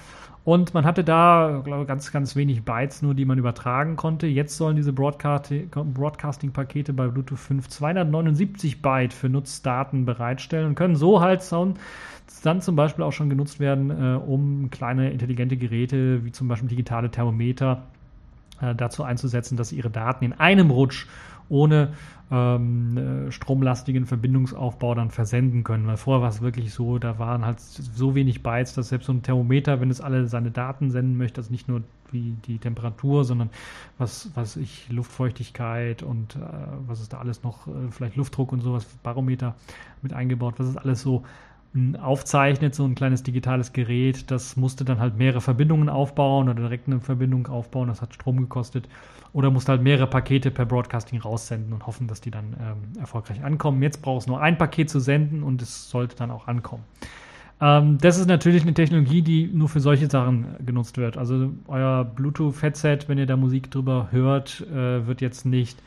Und man hatte da, glaube ich, ganz, ganz wenig Bytes nur, die man übertragen konnte. Jetzt sollen diese Broadcasting-Pakete bei Bluetooth 5 279 Byte für Nutzdaten bereitstellen und können so halt dann zum Beispiel auch schon genutzt werden, äh, um kleine intelligente Geräte wie zum Beispiel digitale Thermometer äh, dazu einzusetzen, dass sie ihre Daten in einem Rutsch ohne ähm, äh, stromlastigen Verbindungsaufbau dann versenden können. Weil vorher war es wirklich so, da waren halt so wenig Bytes, dass selbst so ein Thermometer, wenn es alle seine Daten senden möchte, also nicht nur wie die Temperatur, sondern was, was ich, Luftfeuchtigkeit und äh, was ist da alles noch, äh, vielleicht Luftdruck und sowas, Barometer mit eingebaut, was ist alles so aufzeichnet, so ein kleines digitales Gerät. Das musste dann halt mehrere Verbindungen aufbauen oder direkt eine Verbindung aufbauen. Das hat Strom gekostet. Oder musste halt mehrere Pakete per Broadcasting raussenden und hoffen, dass die dann ähm, erfolgreich ankommen. Jetzt braucht es nur ein Paket zu senden und es sollte dann auch ankommen. Ähm, das ist natürlich eine Technologie, die nur für solche Sachen genutzt wird. Also euer Bluetooth-Headset, wenn ihr da Musik drüber hört, äh, wird jetzt nicht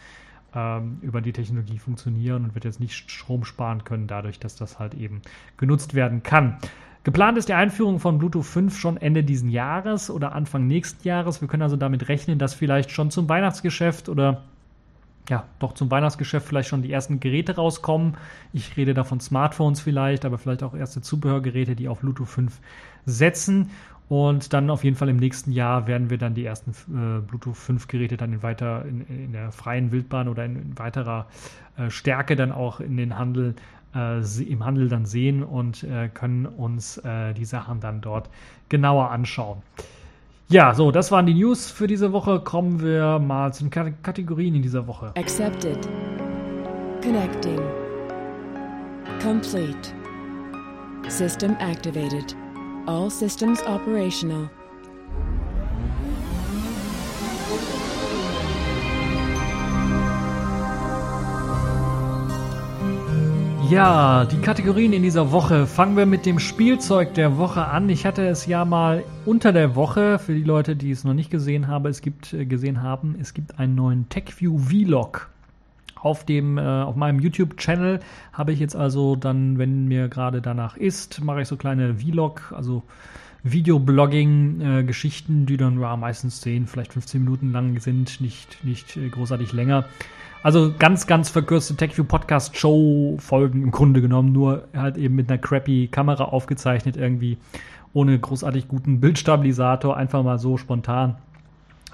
ähm, über die Technologie funktionieren und wird jetzt nicht Strom sparen können, dadurch, dass das halt eben genutzt werden kann. Geplant ist die Einführung von Bluetooth 5 schon Ende diesen Jahres oder Anfang nächsten Jahres. Wir können also damit rechnen, dass vielleicht schon zum Weihnachtsgeschäft oder ja, doch zum Weihnachtsgeschäft vielleicht schon die ersten Geräte rauskommen. Ich rede da von Smartphones vielleicht, aber vielleicht auch erste Zubehörgeräte, die auf Bluetooth 5 setzen. Und dann auf jeden Fall im nächsten Jahr werden wir dann die ersten äh, Bluetooth 5 Geräte dann in weiter in, in, der freien Wildbahn oder in, in weiterer äh, Stärke dann auch in den Handel äh, im Handel dann sehen und äh, können uns äh, die Sachen dann dort genauer anschauen. Ja, so, das waren die News für diese Woche. Kommen wir mal zu den K Kategorien in dieser Woche. Accepted. Connecting. Complete. System activated. All systems operational. Ja, die Kategorien in dieser Woche. Fangen wir mit dem Spielzeug der Woche an. Ich hatte es ja mal unter der Woche, für die Leute, die es noch nicht gesehen haben, es gibt, äh, gesehen haben, es gibt einen neuen TechView Vlog auf dem äh, auf meinem YouTube Channel habe ich jetzt also dann, wenn mir gerade danach ist, mache ich so kleine Vlog, also Videoblogging-Geschichten, äh, die dann ja, meistens 10, vielleicht 15 Minuten lang sind, nicht, nicht äh, großartig länger. Also ganz, ganz verkürzte TechView Podcast Show Folgen im Grunde genommen, nur halt eben mit einer crappy Kamera aufgezeichnet irgendwie, ohne großartig guten Bildstabilisator, einfach mal so spontan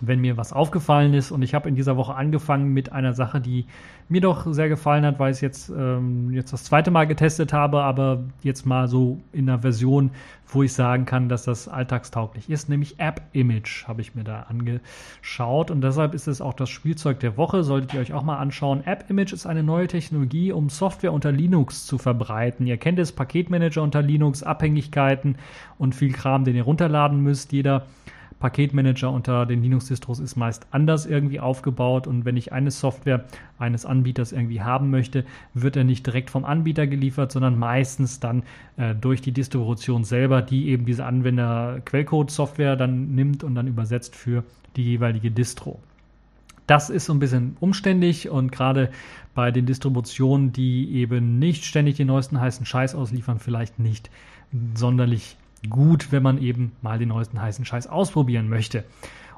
wenn mir was aufgefallen ist. Und ich habe in dieser Woche angefangen mit einer Sache, die mir doch sehr gefallen hat, weil ich es jetzt, ähm, jetzt das zweite Mal getestet habe, aber jetzt mal so in einer Version, wo ich sagen kann, dass das alltagstauglich ist, nämlich App Image habe ich mir da angeschaut und deshalb ist es auch das Spielzeug der Woche, solltet ihr euch auch mal anschauen. App Image ist eine neue Technologie, um Software unter Linux zu verbreiten. Ihr kennt es, Paketmanager unter Linux, Abhängigkeiten und viel Kram, den ihr runterladen müsst. Jeder Paketmanager unter den Linux-Distros ist meist anders irgendwie aufgebaut und wenn ich eine Software eines Anbieters irgendwie haben möchte, wird er nicht direkt vom Anbieter geliefert, sondern meistens dann äh, durch die Distribution selber, die eben diese Anwender-Quellcode-Software dann nimmt und dann übersetzt für die jeweilige Distro. Das ist so ein bisschen umständlich und gerade bei den Distributionen, die eben nicht ständig den neuesten heißen Scheiß ausliefern, vielleicht nicht sonderlich gut, wenn man eben mal den neuesten heißen Scheiß ausprobieren möchte.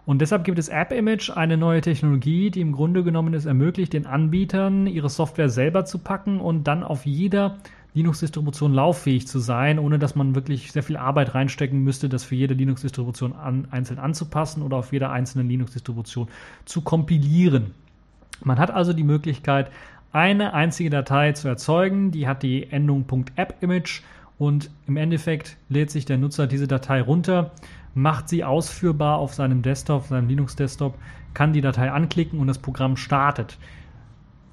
Und deshalb gibt es App Image, eine neue Technologie, die im Grunde genommen es ermöglicht, den Anbietern ihre Software selber zu packen und dann auf jeder Linux-Distribution lauffähig zu sein, ohne dass man wirklich sehr viel Arbeit reinstecken müsste, das für jede Linux-Distribution an, einzeln anzupassen oder auf jeder einzelnen Linux-Distribution zu kompilieren. Man hat also die Möglichkeit, eine einzige Datei zu erzeugen, die hat die Endung .appimage und im Endeffekt lädt sich der Nutzer diese Datei runter, macht sie ausführbar auf seinem Desktop, seinem Linux-Desktop, kann die Datei anklicken und das Programm startet.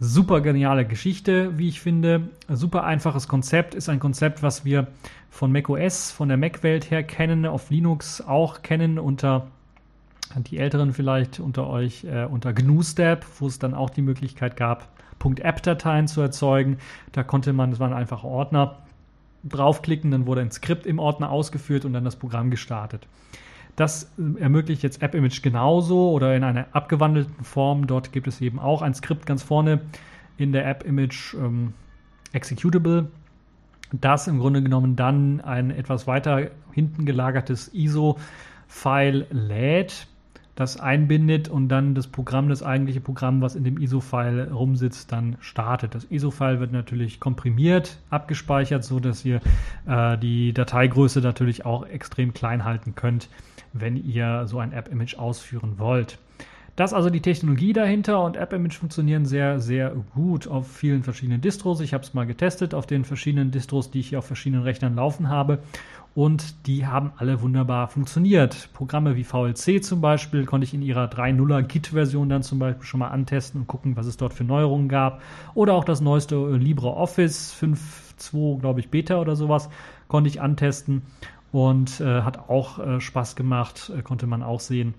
super geniale Geschichte, wie ich finde. Super einfaches Konzept, ist ein Konzept, was wir von macOS, von der Mac-Welt her kennen, auf Linux auch kennen unter die Älteren vielleicht unter euch äh, unter GNU-Step, wo es dann auch die Möglichkeit gab, .app-Dateien zu erzeugen. Da konnte man, das waren einfach Ordner, draufklicken, dann wurde ein Skript im Ordner ausgeführt und dann das Programm gestartet. Das äh, ermöglicht jetzt AppImage genauso oder in einer abgewandelten Form. Dort gibt es eben auch ein Skript ganz vorne in der AppImage ähm, Executable, das im Grunde genommen dann ein etwas weiter hinten gelagertes ISO-File lädt das einbindet und dann das Programm, das eigentliche Programm, was in dem ISO-File rumsitzt, dann startet. Das ISO-File wird natürlich komprimiert, abgespeichert, so dass ihr äh, die Dateigröße natürlich auch extrem klein halten könnt, wenn ihr so ein App-Image ausführen wollt. Das ist also die Technologie dahinter und App-Image funktionieren sehr, sehr gut auf vielen verschiedenen Distros. Ich habe es mal getestet auf den verschiedenen Distros, die ich hier auf verschiedenen Rechnern laufen habe und die haben alle wunderbar funktioniert. Programme wie VLC zum Beispiel konnte ich in ihrer 3.0er Git-Version dann zum Beispiel schon mal antesten und gucken, was es dort für Neuerungen gab. Oder auch das neueste LibreOffice 5.2, glaube ich, Beta oder sowas, konnte ich antesten und äh, hat auch äh, Spaß gemacht, äh, konnte man auch sehen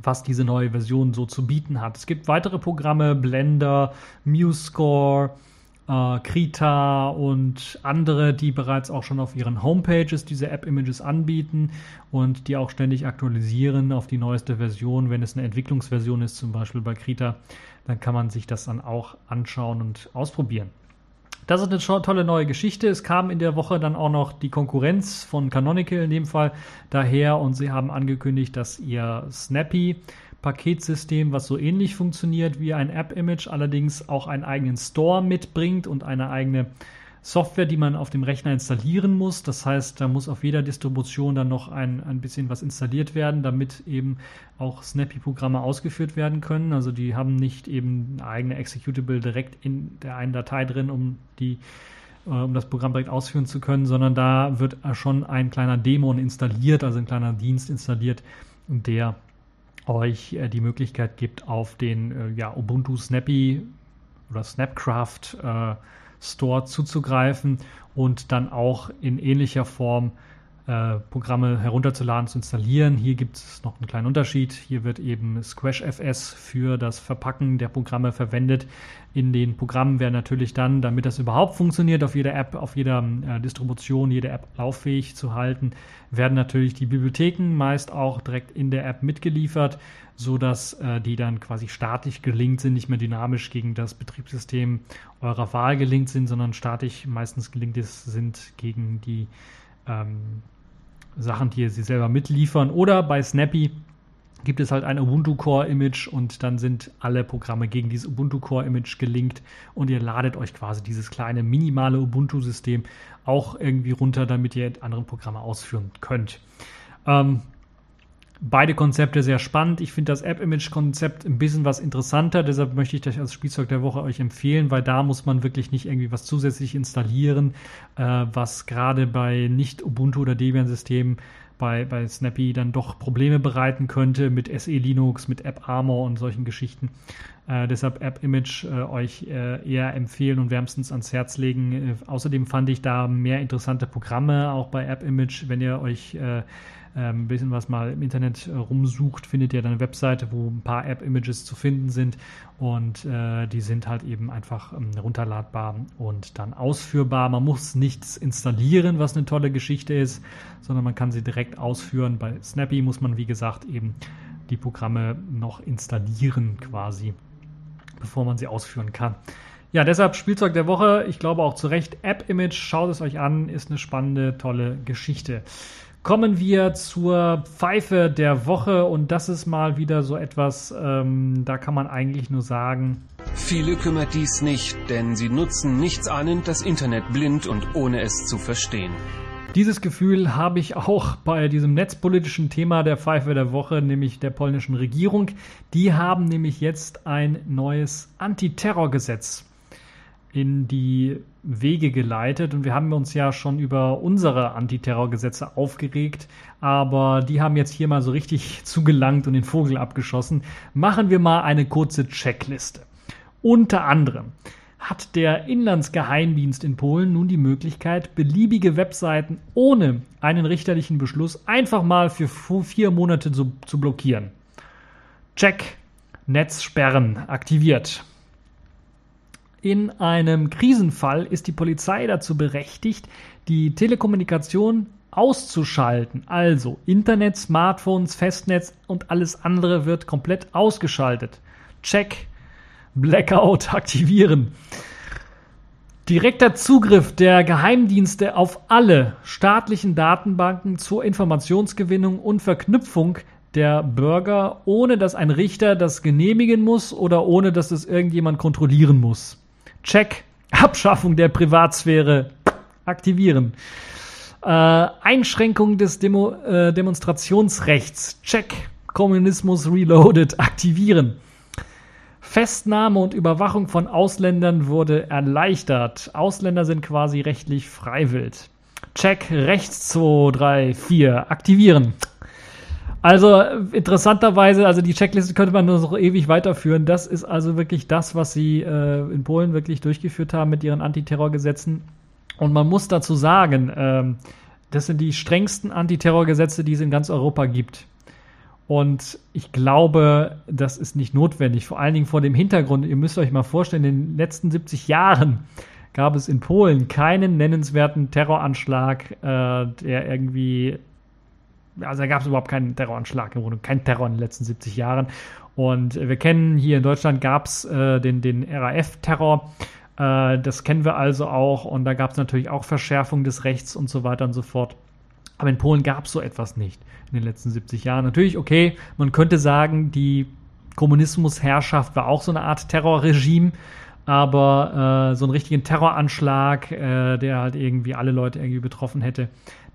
was diese neue Version so zu bieten hat. Es gibt weitere Programme, Blender, MuseScore, äh, Krita und andere, die bereits auch schon auf ihren Homepages diese App-Images anbieten und die auch ständig aktualisieren auf die neueste Version. Wenn es eine Entwicklungsversion ist, zum Beispiel bei Krita, dann kann man sich das dann auch anschauen und ausprobieren. Das ist eine tolle neue Geschichte. Es kam in der Woche dann auch noch die Konkurrenz von Canonical in dem Fall daher und sie haben angekündigt, dass ihr Snappy Paketsystem, was so ähnlich funktioniert wie ein App-Image, allerdings auch einen eigenen Store mitbringt und eine eigene Software, die man auf dem Rechner installieren muss. Das heißt, da muss auf jeder Distribution dann noch ein, ein bisschen was installiert werden, damit eben auch Snappy-Programme ausgeführt werden können. Also die haben nicht eben eine eigene Executable direkt in der einen Datei drin, um die äh, um das Programm direkt ausführen zu können, sondern da wird schon ein kleiner Dämon installiert, also ein kleiner Dienst installiert, der euch äh, die Möglichkeit gibt, auf den äh, ja, Ubuntu Snappy oder Snapcraft äh, Store zuzugreifen und dann auch in ähnlicher Form äh, Programme herunterzuladen, zu installieren. Hier gibt es noch einen kleinen Unterschied. Hier wird eben SquashFS für das Verpacken der Programme verwendet. In den Programmen werden natürlich dann, damit das überhaupt funktioniert, auf jeder App, auf jeder äh, Distribution, jede App lauffähig zu halten, werden natürlich die Bibliotheken meist auch direkt in der App mitgeliefert, sodass äh, die dann quasi statisch gelinkt sind, nicht mehr dynamisch gegen das Betriebssystem eurer Wahl gelinkt sind, sondern statisch meistens gelingt es sind gegen die ähm, Sachen, die sie selber mitliefern. Oder bei Snappy gibt es halt ein Ubuntu Core Image und dann sind alle Programme gegen dieses Ubuntu Core Image gelinkt und ihr ladet euch quasi dieses kleine minimale Ubuntu System auch irgendwie runter, damit ihr andere Programme ausführen könnt. Ähm, beide Konzepte sehr spannend. Ich finde das App-Image-Konzept ein bisschen was interessanter, deshalb möchte ich das als Spielzeug der Woche euch empfehlen, weil da muss man wirklich nicht irgendwie was zusätzlich installieren, äh, was gerade bei nicht Ubuntu oder Debian-Systemen bei, bei Snappy dann doch Probleme bereiten könnte mit SE Linux, mit App Armor und solchen Geschichten. Äh, deshalb App Image äh, euch äh, eher empfehlen und wärmstens ans Herz legen. Äh, außerdem fand ich da mehr interessante Programme auch bei App Image, wenn ihr euch äh, ähm, ein bisschen was mal im Internet äh, rumsucht, findet ihr dann eine Webseite, wo ein paar App-Images zu finden sind und äh, die sind halt eben einfach ähm, runterladbar und dann ausführbar. Man muss nichts installieren, was eine tolle Geschichte ist, sondern man kann sie direkt ausführen. Bei Snappy muss man, wie gesagt, eben die Programme noch installieren quasi, bevor man sie ausführen kann. Ja, deshalb Spielzeug der Woche. Ich glaube auch zu Recht. App Image, schaut es euch an, ist eine spannende, tolle Geschichte. Kommen wir zur Pfeife der Woche und das ist mal wieder so etwas, ähm, da kann man eigentlich nur sagen. Viele kümmert dies nicht, denn sie nutzen nichts ahnend das Internet blind und ohne es zu verstehen. Dieses Gefühl habe ich auch bei diesem netzpolitischen Thema der Pfeife der Woche, nämlich der polnischen Regierung. Die haben nämlich jetzt ein neues Antiterrorgesetz in die Wege geleitet und wir haben uns ja schon über unsere Antiterrorgesetze aufgeregt, aber die haben jetzt hier mal so richtig zugelangt und den Vogel abgeschossen. Machen wir mal eine kurze Checkliste. Unter anderem hat der Inlandsgeheimdienst in Polen nun die Möglichkeit, beliebige Webseiten ohne einen richterlichen Beschluss einfach mal für vier Monate zu, zu blockieren. Check. Netzsperren aktiviert. In einem Krisenfall ist die Polizei dazu berechtigt, die Telekommunikation auszuschalten. Also Internet, Smartphones, Festnetz und alles andere wird komplett ausgeschaltet. Check. Blackout aktivieren. Direkter Zugriff der Geheimdienste auf alle staatlichen Datenbanken zur Informationsgewinnung und Verknüpfung der Bürger, ohne dass ein Richter das genehmigen muss oder ohne dass es irgendjemand kontrollieren muss. Check. Abschaffung der Privatsphäre aktivieren. Äh, Einschränkung des Demo äh, Demonstrationsrechts. Check. Kommunismus Reloaded aktivieren. Festnahme und Überwachung von Ausländern wurde erleichtert. Ausländer sind quasi rechtlich freiwillig. Check rechts 2, 3, 4 aktivieren. Also interessanterweise, also die Checkliste könnte man nur so ewig weiterführen. Das ist also wirklich das, was sie äh, in Polen wirklich durchgeführt haben mit ihren Antiterrorgesetzen. Und man muss dazu sagen, ähm, das sind die strengsten Antiterrorgesetze, die es in ganz Europa gibt. Und ich glaube, das ist nicht notwendig. Vor allen Dingen vor dem Hintergrund, ihr müsst euch mal vorstellen, in den letzten 70 Jahren gab es in Polen keinen nennenswerten Terroranschlag, äh, der irgendwie, also da gab es überhaupt keinen Terroranschlag im Grunde, kein Terror in den letzten 70 Jahren. Und wir kennen hier in Deutschland gab es äh, den, den RAF-Terror. Äh, das kennen wir also auch. Und da gab es natürlich auch Verschärfung des Rechts und so weiter und so fort. Aber in Polen gab es so etwas nicht in den letzten 70 Jahren. Natürlich, okay, man könnte sagen, die Kommunismusherrschaft war auch so eine Art Terrorregime, aber äh, so einen richtigen Terroranschlag, äh, der halt irgendwie alle Leute irgendwie betroffen hätte,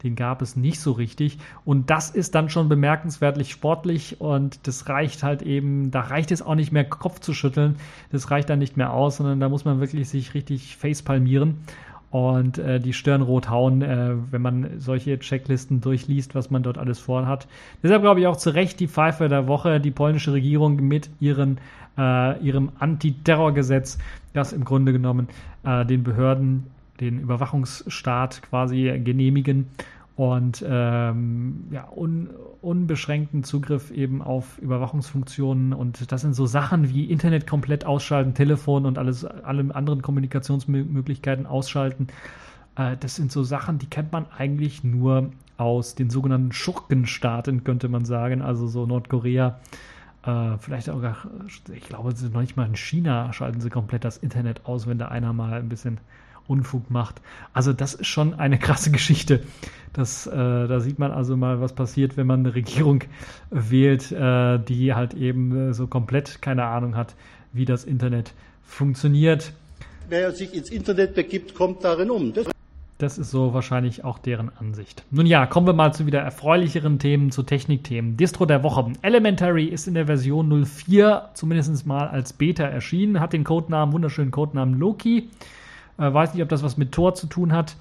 den gab es nicht so richtig. Und das ist dann schon bemerkenswertlich sportlich und das reicht halt eben, da reicht es auch nicht mehr Kopf zu schütteln, das reicht dann nicht mehr aus, sondern da muss man wirklich sich richtig facepalmieren und äh, die Stirn rot hauen, äh, wenn man solche Checklisten durchliest, was man dort alles vorhat. Deshalb glaube ich auch zu Recht die Pfeife der Woche, die polnische Regierung mit ihren, äh, ihrem Antiterrorgesetz, das im Grunde genommen äh, den Behörden den Überwachungsstaat quasi genehmigen und ähm, ja, un, unbeschränkten Zugriff eben auf Überwachungsfunktionen und das sind so Sachen wie Internet komplett ausschalten, Telefon und alles, alle anderen Kommunikationsmöglichkeiten ausschalten. Äh, das sind so Sachen, die kennt man eigentlich nur aus den sogenannten Schurkenstaaten, könnte man sagen, also so Nordkorea. Äh, vielleicht auch, ich glaube, noch nicht mal in China schalten sie komplett das Internet aus, wenn da einer mal ein bisschen Unfug macht. Also das ist schon eine krasse Geschichte. Das, äh, da sieht man also mal, was passiert, wenn man eine Regierung wählt, äh, die halt eben äh, so komplett keine Ahnung hat, wie das Internet funktioniert. Wer sich ins Internet begibt, kommt darin um. Das das ist so wahrscheinlich auch deren Ansicht. Nun ja, kommen wir mal zu wieder erfreulicheren Themen, zu Technikthemen. Distro der Woche. Elementary ist in der Version 04 zumindest mal als Beta erschienen, hat den Codenamen, wunderschönen Codenamen Loki. Äh, weiß nicht, ob das was mit Tor zu tun hat.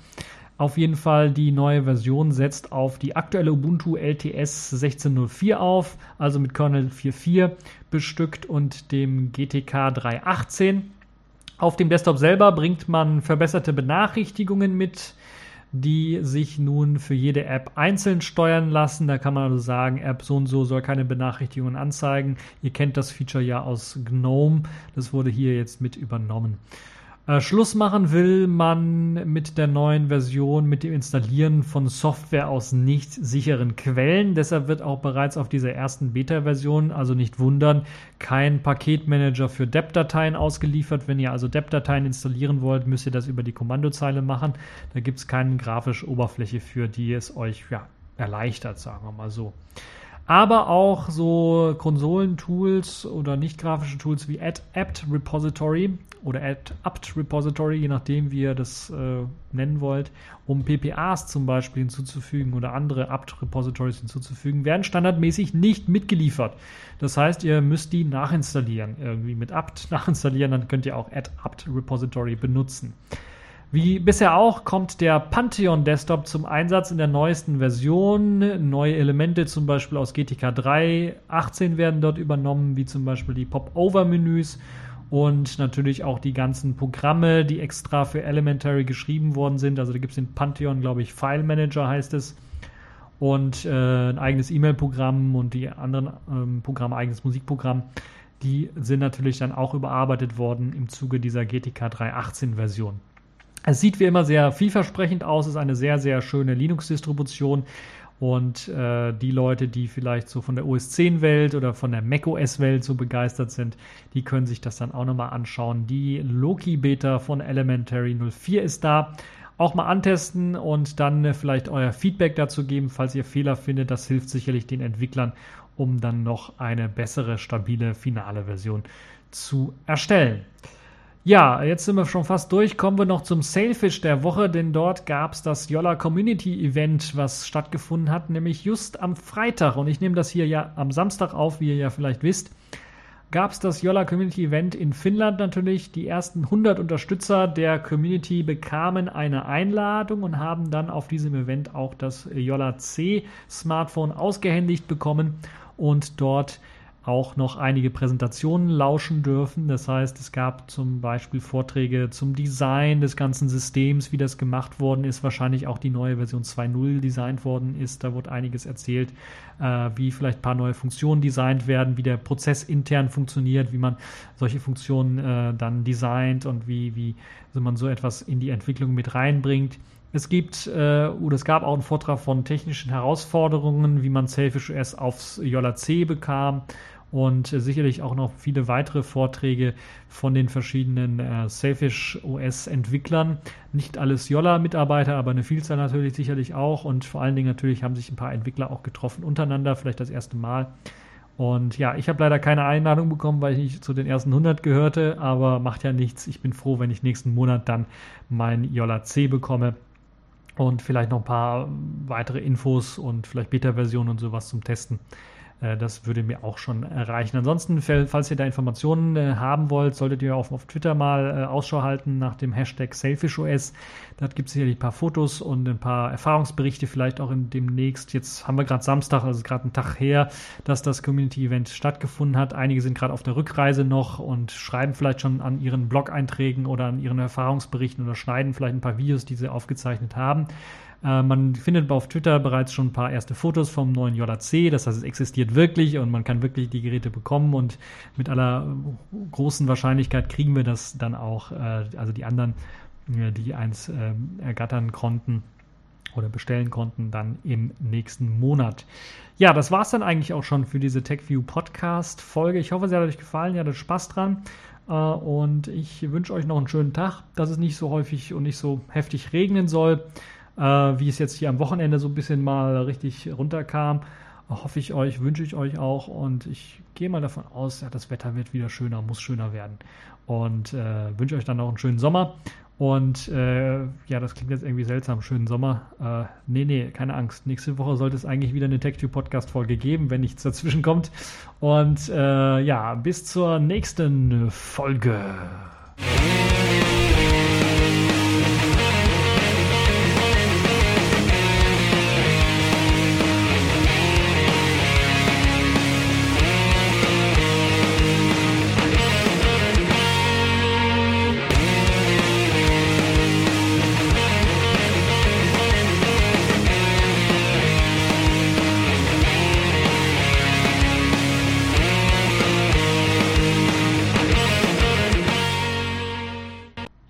Auf jeden Fall, die neue Version setzt auf die aktuelle Ubuntu LTS 16.04 auf, also mit Kernel 4.4 bestückt und dem GTK 3.18. Auf dem Desktop selber bringt man verbesserte Benachrichtigungen mit, die sich nun für jede App einzeln steuern lassen. Da kann man also sagen, App so und so soll keine Benachrichtigungen anzeigen. Ihr kennt das Feature ja aus GNOME. Das wurde hier jetzt mit übernommen. Äh, Schluss machen will man mit der neuen Version, mit dem Installieren von Software aus nicht sicheren Quellen. Deshalb wird auch bereits auf dieser ersten Beta-Version, also nicht wundern, kein Paketmanager für DEP-Dateien ausgeliefert. Wenn ihr also DEP-Dateien installieren wollt, müsst ihr das über die Kommandozeile machen. Da gibt es keine grafische Oberfläche für, die es euch ja, erleichtert, sagen wir mal so aber auch so Konsolentools oder nicht grafische Tools wie apt Repository oder apt Repository, je nachdem, wie ihr das äh, nennen wollt, um PPAs zum Beispiel hinzuzufügen oder andere apt Repositories hinzuzufügen, werden standardmäßig nicht mitgeliefert. Das heißt, ihr müsst die nachinstallieren, irgendwie mit apt nachinstallieren, dann könnt ihr auch apt Repository benutzen. Wie bisher auch kommt der Pantheon Desktop zum Einsatz in der neuesten Version. Neue Elemente zum Beispiel aus GTK 3, 18 werden dort übernommen, wie zum Beispiel die Pop-Over-Menüs und natürlich auch die ganzen Programme, die extra für Elementary geschrieben worden sind. Also da gibt es den Pantheon, glaube ich, File Manager heißt es und äh, ein eigenes E-Mail-Programm und die anderen ähm, Programme, eigenes Musikprogramm, die sind natürlich dann auch überarbeitet worden im Zuge dieser GTK 3.18 Version. Es sieht wie immer sehr vielversprechend aus, ist eine sehr, sehr schöne Linux-Distribution. Und äh, die Leute, die vielleicht so von der OS 10 Welt oder von der macOS Welt so begeistert sind, die können sich das dann auch nochmal anschauen. Die Loki Beta von Elementary 04 ist da auch mal antesten und dann äh, vielleicht euer Feedback dazu geben, falls ihr Fehler findet. Das hilft sicherlich den Entwicklern, um dann noch eine bessere, stabile finale Version zu erstellen. Ja, jetzt sind wir schon fast durch. Kommen wir noch zum Sailfish der Woche, denn dort gab es das Yolla Community Event, was stattgefunden hat, nämlich just am Freitag. Und ich nehme das hier ja am Samstag auf, wie ihr ja vielleicht wisst gab es das Yolla Community Event in Finnland natürlich. Die ersten 100 Unterstützer der Community bekamen eine Einladung und haben dann auf diesem Event auch das Yolla C Smartphone ausgehändigt bekommen und dort auch noch einige Präsentationen lauschen dürfen. Das heißt, es gab zum Beispiel Vorträge zum Design des ganzen Systems, wie das gemacht worden ist, wahrscheinlich auch die neue Version 2.0 designt worden ist. Da wurde einiges erzählt, äh, wie vielleicht ein paar neue Funktionen designt werden, wie der Prozess intern funktioniert, wie man solche Funktionen äh, dann designt und wie, wie also man so etwas in die Entwicklung mit reinbringt. Es gibt äh, oder es gab auch einen Vortrag von technischen Herausforderungen, wie man Selfish OS aufs Yola C bekam und äh, sicherlich auch noch viele weitere Vorträge von den verschiedenen äh, Selfish OS Entwicklern. Nicht alles Yola Mitarbeiter, aber eine Vielzahl natürlich sicherlich auch und vor allen Dingen natürlich haben sich ein paar Entwickler auch getroffen untereinander, vielleicht das erste Mal. Und ja, ich habe leider keine Einladung bekommen, weil ich nicht zu den ersten 100 gehörte, aber macht ja nichts. Ich bin froh, wenn ich nächsten Monat dann mein Yola C bekomme und vielleicht noch ein paar weitere Infos und vielleicht Beta-Versionen und sowas zum Testen. Äh, das würde mir auch schon erreichen. Ansonsten, falls ihr da Informationen äh, haben wollt, solltet ihr auf, auf Twitter mal äh, Ausschau halten nach dem Hashtag SelfishOS. Da gibt es sicherlich ein paar Fotos und ein paar Erfahrungsberichte, vielleicht auch in demnächst. Jetzt haben wir gerade Samstag, also gerade einen Tag her, dass das Community-Event stattgefunden hat. Einige sind gerade auf der Rückreise noch und schreiben vielleicht schon an ihren Blog-Einträgen oder an ihren Erfahrungsberichten oder schneiden vielleicht ein paar Videos, die sie aufgezeichnet haben. Äh, man findet auf Twitter bereits schon ein paar erste Fotos vom neuen JC. Das heißt, es existiert wirklich und man kann wirklich die Geräte bekommen und mit aller großen Wahrscheinlichkeit kriegen wir das dann auch, äh, also die anderen, äh, die eins ergattern konnten oder bestellen konnten, dann im nächsten Monat. Ja, das war es dann eigentlich auch schon für diese TechView Podcast Folge. Ich hoffe, sie hat euch gefallen, ihr hattet Spaß dran. Und ich wünsche euch noch einen schönen Tag, dass es nicht so häufig und nicht so heftig regnen soll äh, wie es jetzt hier am Wochenende so ein bisschen mal richtig runterkam. Hoffe ich euch, wünsche ich euch auch und ich gehe mal davon aus, ja, das Wetter wird wieder schöner, muss schöner werden und äh, wünsche euch dann noch einen schönen Sommer und äh, ja, das klingt jetzt irgendwie seltsam, schönen Sommer. Äh, nee, nee, keine Angst. Nächste Woche sollte es eigentlich wieder eine TechTube-Podcast-Folge geben, wenn nichts dazwischen kommt. Und äh, ja, bis zur nächsten Folge.